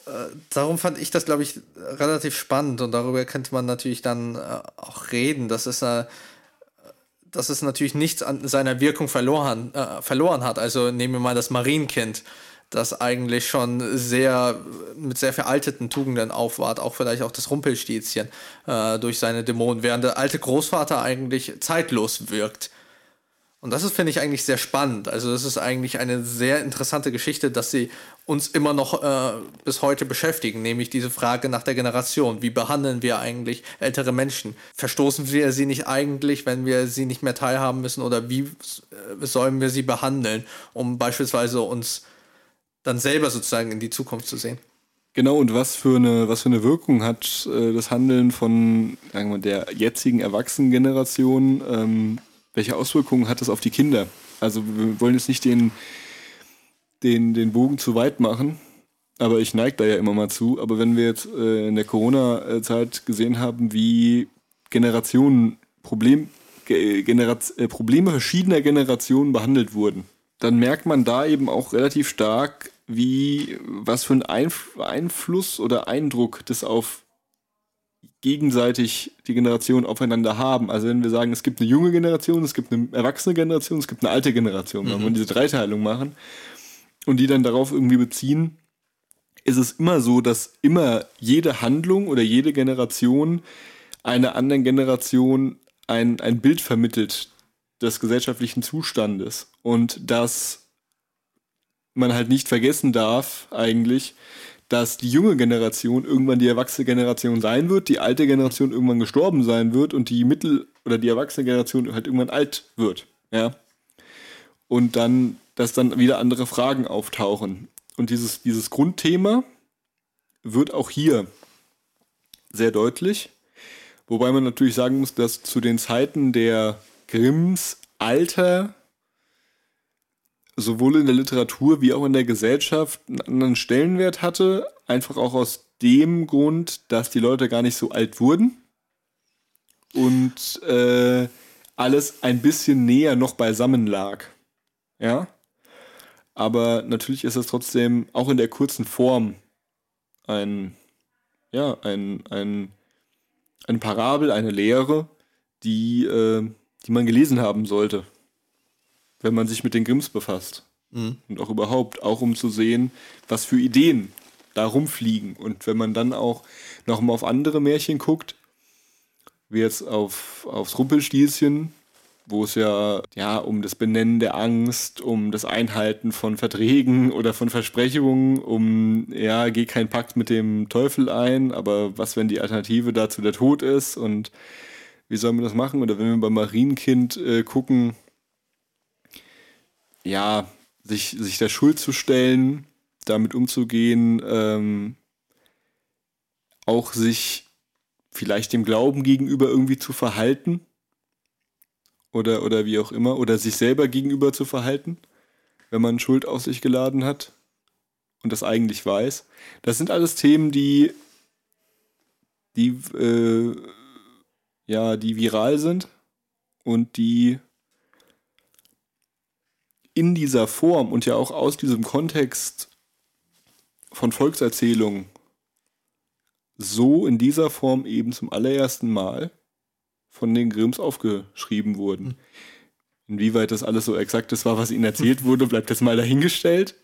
Äh, darum fand ich das, glaube ich, relativ spannend und darüber könnte man natürlich dann äh, auch reden. Das ist eine dass es natürlich nichts an seiner Wirkung verloren, äh, verloren hat. Also nehmen wir mal das Marienkind, das eigentlich schon sehr mit sehr veralteten Tugenden aufwart, auch vielleicht auch das Rumpelstilzchen äh, durch seine Dämonen, während der alte Großvater eigentlich zeitlos wirkt. Und das ist, finde ich, eigentlich sehr spannend. Also, das ist eigentlich eine sehr interessante Geschichte, dass sie uns immer noch äh, bis heute beschäftigen, nämlich diese Frage nach der Generation. Wie behandeln wir eigentlich ältere Menschen? Verstoßen wir sie nicht eigentlich, wenn wir sie nicht mehr teilhaben müssen? Oder wie äh, sollen wir sie behandeln, um beispielsweise uns dann selber sozusagen in die Zukunft zu sehen? Genau, und was für eine, was für eine Wirkung hat äh, das Handeln von sagen wir, der jetzigen Erwachsenengeneration ähm, welche Auswirkungen hat das auf die Kinder? Also wir wollen jetzt nicht den, den, den Bogen zu weit machen, aber ich neige da ja immer mal zu. Aber wenn wir jetzt äh, in der Corona-Zeit gesehen haben, wie Generationen Problem, Genera äh, Probleme verschiedener Generationen behandelt wurden, dann merkt man da eben auch relativ stark, wie was für einen Einf Einfluss oder Eindruck das auf gegenseitig die Generationen aufeinander haben. Also wenn wir sagen, es gibt eine junge Generation, es gibt eine erwachsene Generation, es gibt eine alte Generation, mhm. wenn wir diese Dreiteilung machen und die dann darauf irgendwie beziehen, ist es immer so, dass immer jede Handlung oder jede Generation einer anderen Generation ein, ein Bild vermittelt des gesellschaftlichen Zustandes und dass man halt nicht vergessen darf, eigentlich, dass die junge Generation irgendwann die erwachsene Generation sein wird, die alte Generation irgendwann gestorben sein wird und die mittel- oder die erwachsene Generation halt irgendwann alt wird. Ja. Und dann, dass dann wieder andere Fragen auftauchen. Und dieses, dieses Grundthema wird auch hier sehr deutlich. Wobei man natürlich sagen muss, dass zu den Zeiten der Grimms Alter sowohl in der Literatur wie auch in der Gesellschaft einen anderen Stellenwert hatte. Einfach auch aus dem Grund, dass die Leute gar nicht so alt wurden und äh, alles ein bisschen näher noch beisammen lag. Ja. Aber natürlich ist es trotzdem auch in der kurzen Form ein, ja, ein, ein, eine Parabel, eine Lehre, die, äh, die man gelesen haben sollte wenn man sich mit den Grimms befasst. Mhm. Und auch überhaupt, auch um zu sehen, was für Ideen da rumfliegen. Und wenn man dann auch noch mal auf andere Märchen guckt, wie jetzt auf, aufs Rumpelstilzchen, wo es ja, ja um das Benennen der Angst, um das Einhalten von Verträgen oder von Versprechungen, um, ja, geh keinen Pakt mit dem Teufel ein, aber was, wenn die Alternative dazu der Tod ist und wie soll man das machen? Oder wenn wir beim Marienkind äh, gucken, ja, sich, sich der Schuld zu stellen, damit umzugehen, ähm, auch sich vielleicht dem Glauben gegenüber irgendwie zu verhalten oder, oder wie auch immer, oder sich selber gegenüber zu verhalten, wenn man Schuld auf sich geladen hat und das eigentlich weiß. Das sind alles Themen, die, die, äh, ja, die viral sind und die in dieser Form und ja auch aus diesem Kontext von Volkserzählungen so in dieser Form eben zum allerersten Mal von den Grimms aufgeschrieben wurden. Hm. Inwieweit das alles so exakt ist war, was ihnen erzählt wurde, bleibt jetzt mal dahingestellt.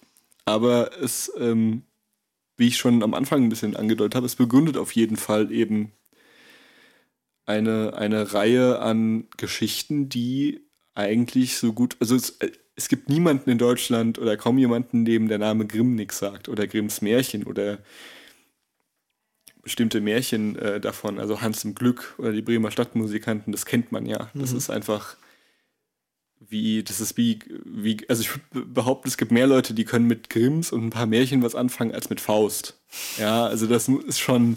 Aber es, ähm, wie ich schon am Anfang ein bisschen angedeutet habe, es begründet auf jeden Fall eben eine, eine Reihe an Geschichten, die eigentlich so gut, also es, äh, es gibt niemanden in Deutschland oder kaum jemanden, dem der Name Grimm nichts sagt oder Grimms Märchen oder bestimmte Märchen äh, davon, also Hans im Glück oder die Bremer Stadtmusikanten, das kennt man ja. Das mhm. ist einfach wie, das ist wie, wie, also ich behaupte, es gibt mehr Leute, die können mit Grimms und ein paar Märchen was anfangen als mit Faust. Ja, also das ist schon,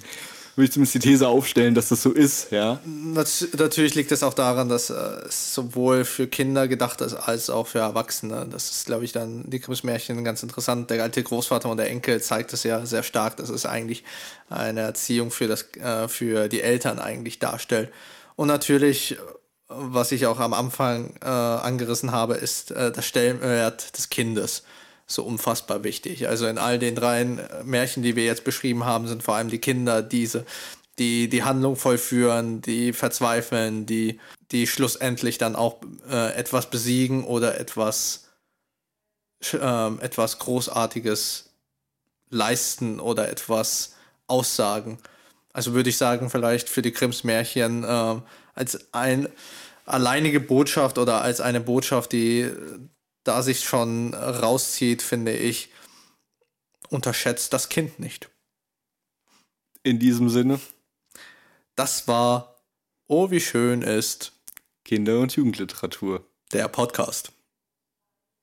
würde ich zumindest die These aufstellen, dass das so ist, ja. natürlich liegt es auch daran, dass äh, es sowohl für Kinder gedacht ist, als auch für Erwachsene. Das ist, glaube ich, dann die Grimmsmärchen ganz interessant. Der alte Großvater und der Enkel zeigt es ja sehr stark, dass es eigentlich eine Erziehung für, das, äh, für die Eltern eigentlich darstellt. Und natürlich, was ich auch am Anfang äh, angerissen habe, ist äh, das Stellenwert des Kindes so unfassbar wichtig. Also in all den drei Märchen, die wir jetzt beschrieben haben, sind vor allem die Kinder diese, die die Handlung vollführen, die verzweifeln, die, die schlussendlich dann auch äh, etwas besiegen oder etwas, äh, etwas Großartiges leisten oder etwas aussagen. Also würde ich sagen, vielleicht für die Grimms Märchen äh, als ein alleinige Botschaft oder als eine Botschaft, die da sich schon rauszieht, finde ich, unterschätzt das Kind nicht. In diesem Sinne. Das war Oh, wie schön ist Kinder- und Jugendliteratur. Der Podcast.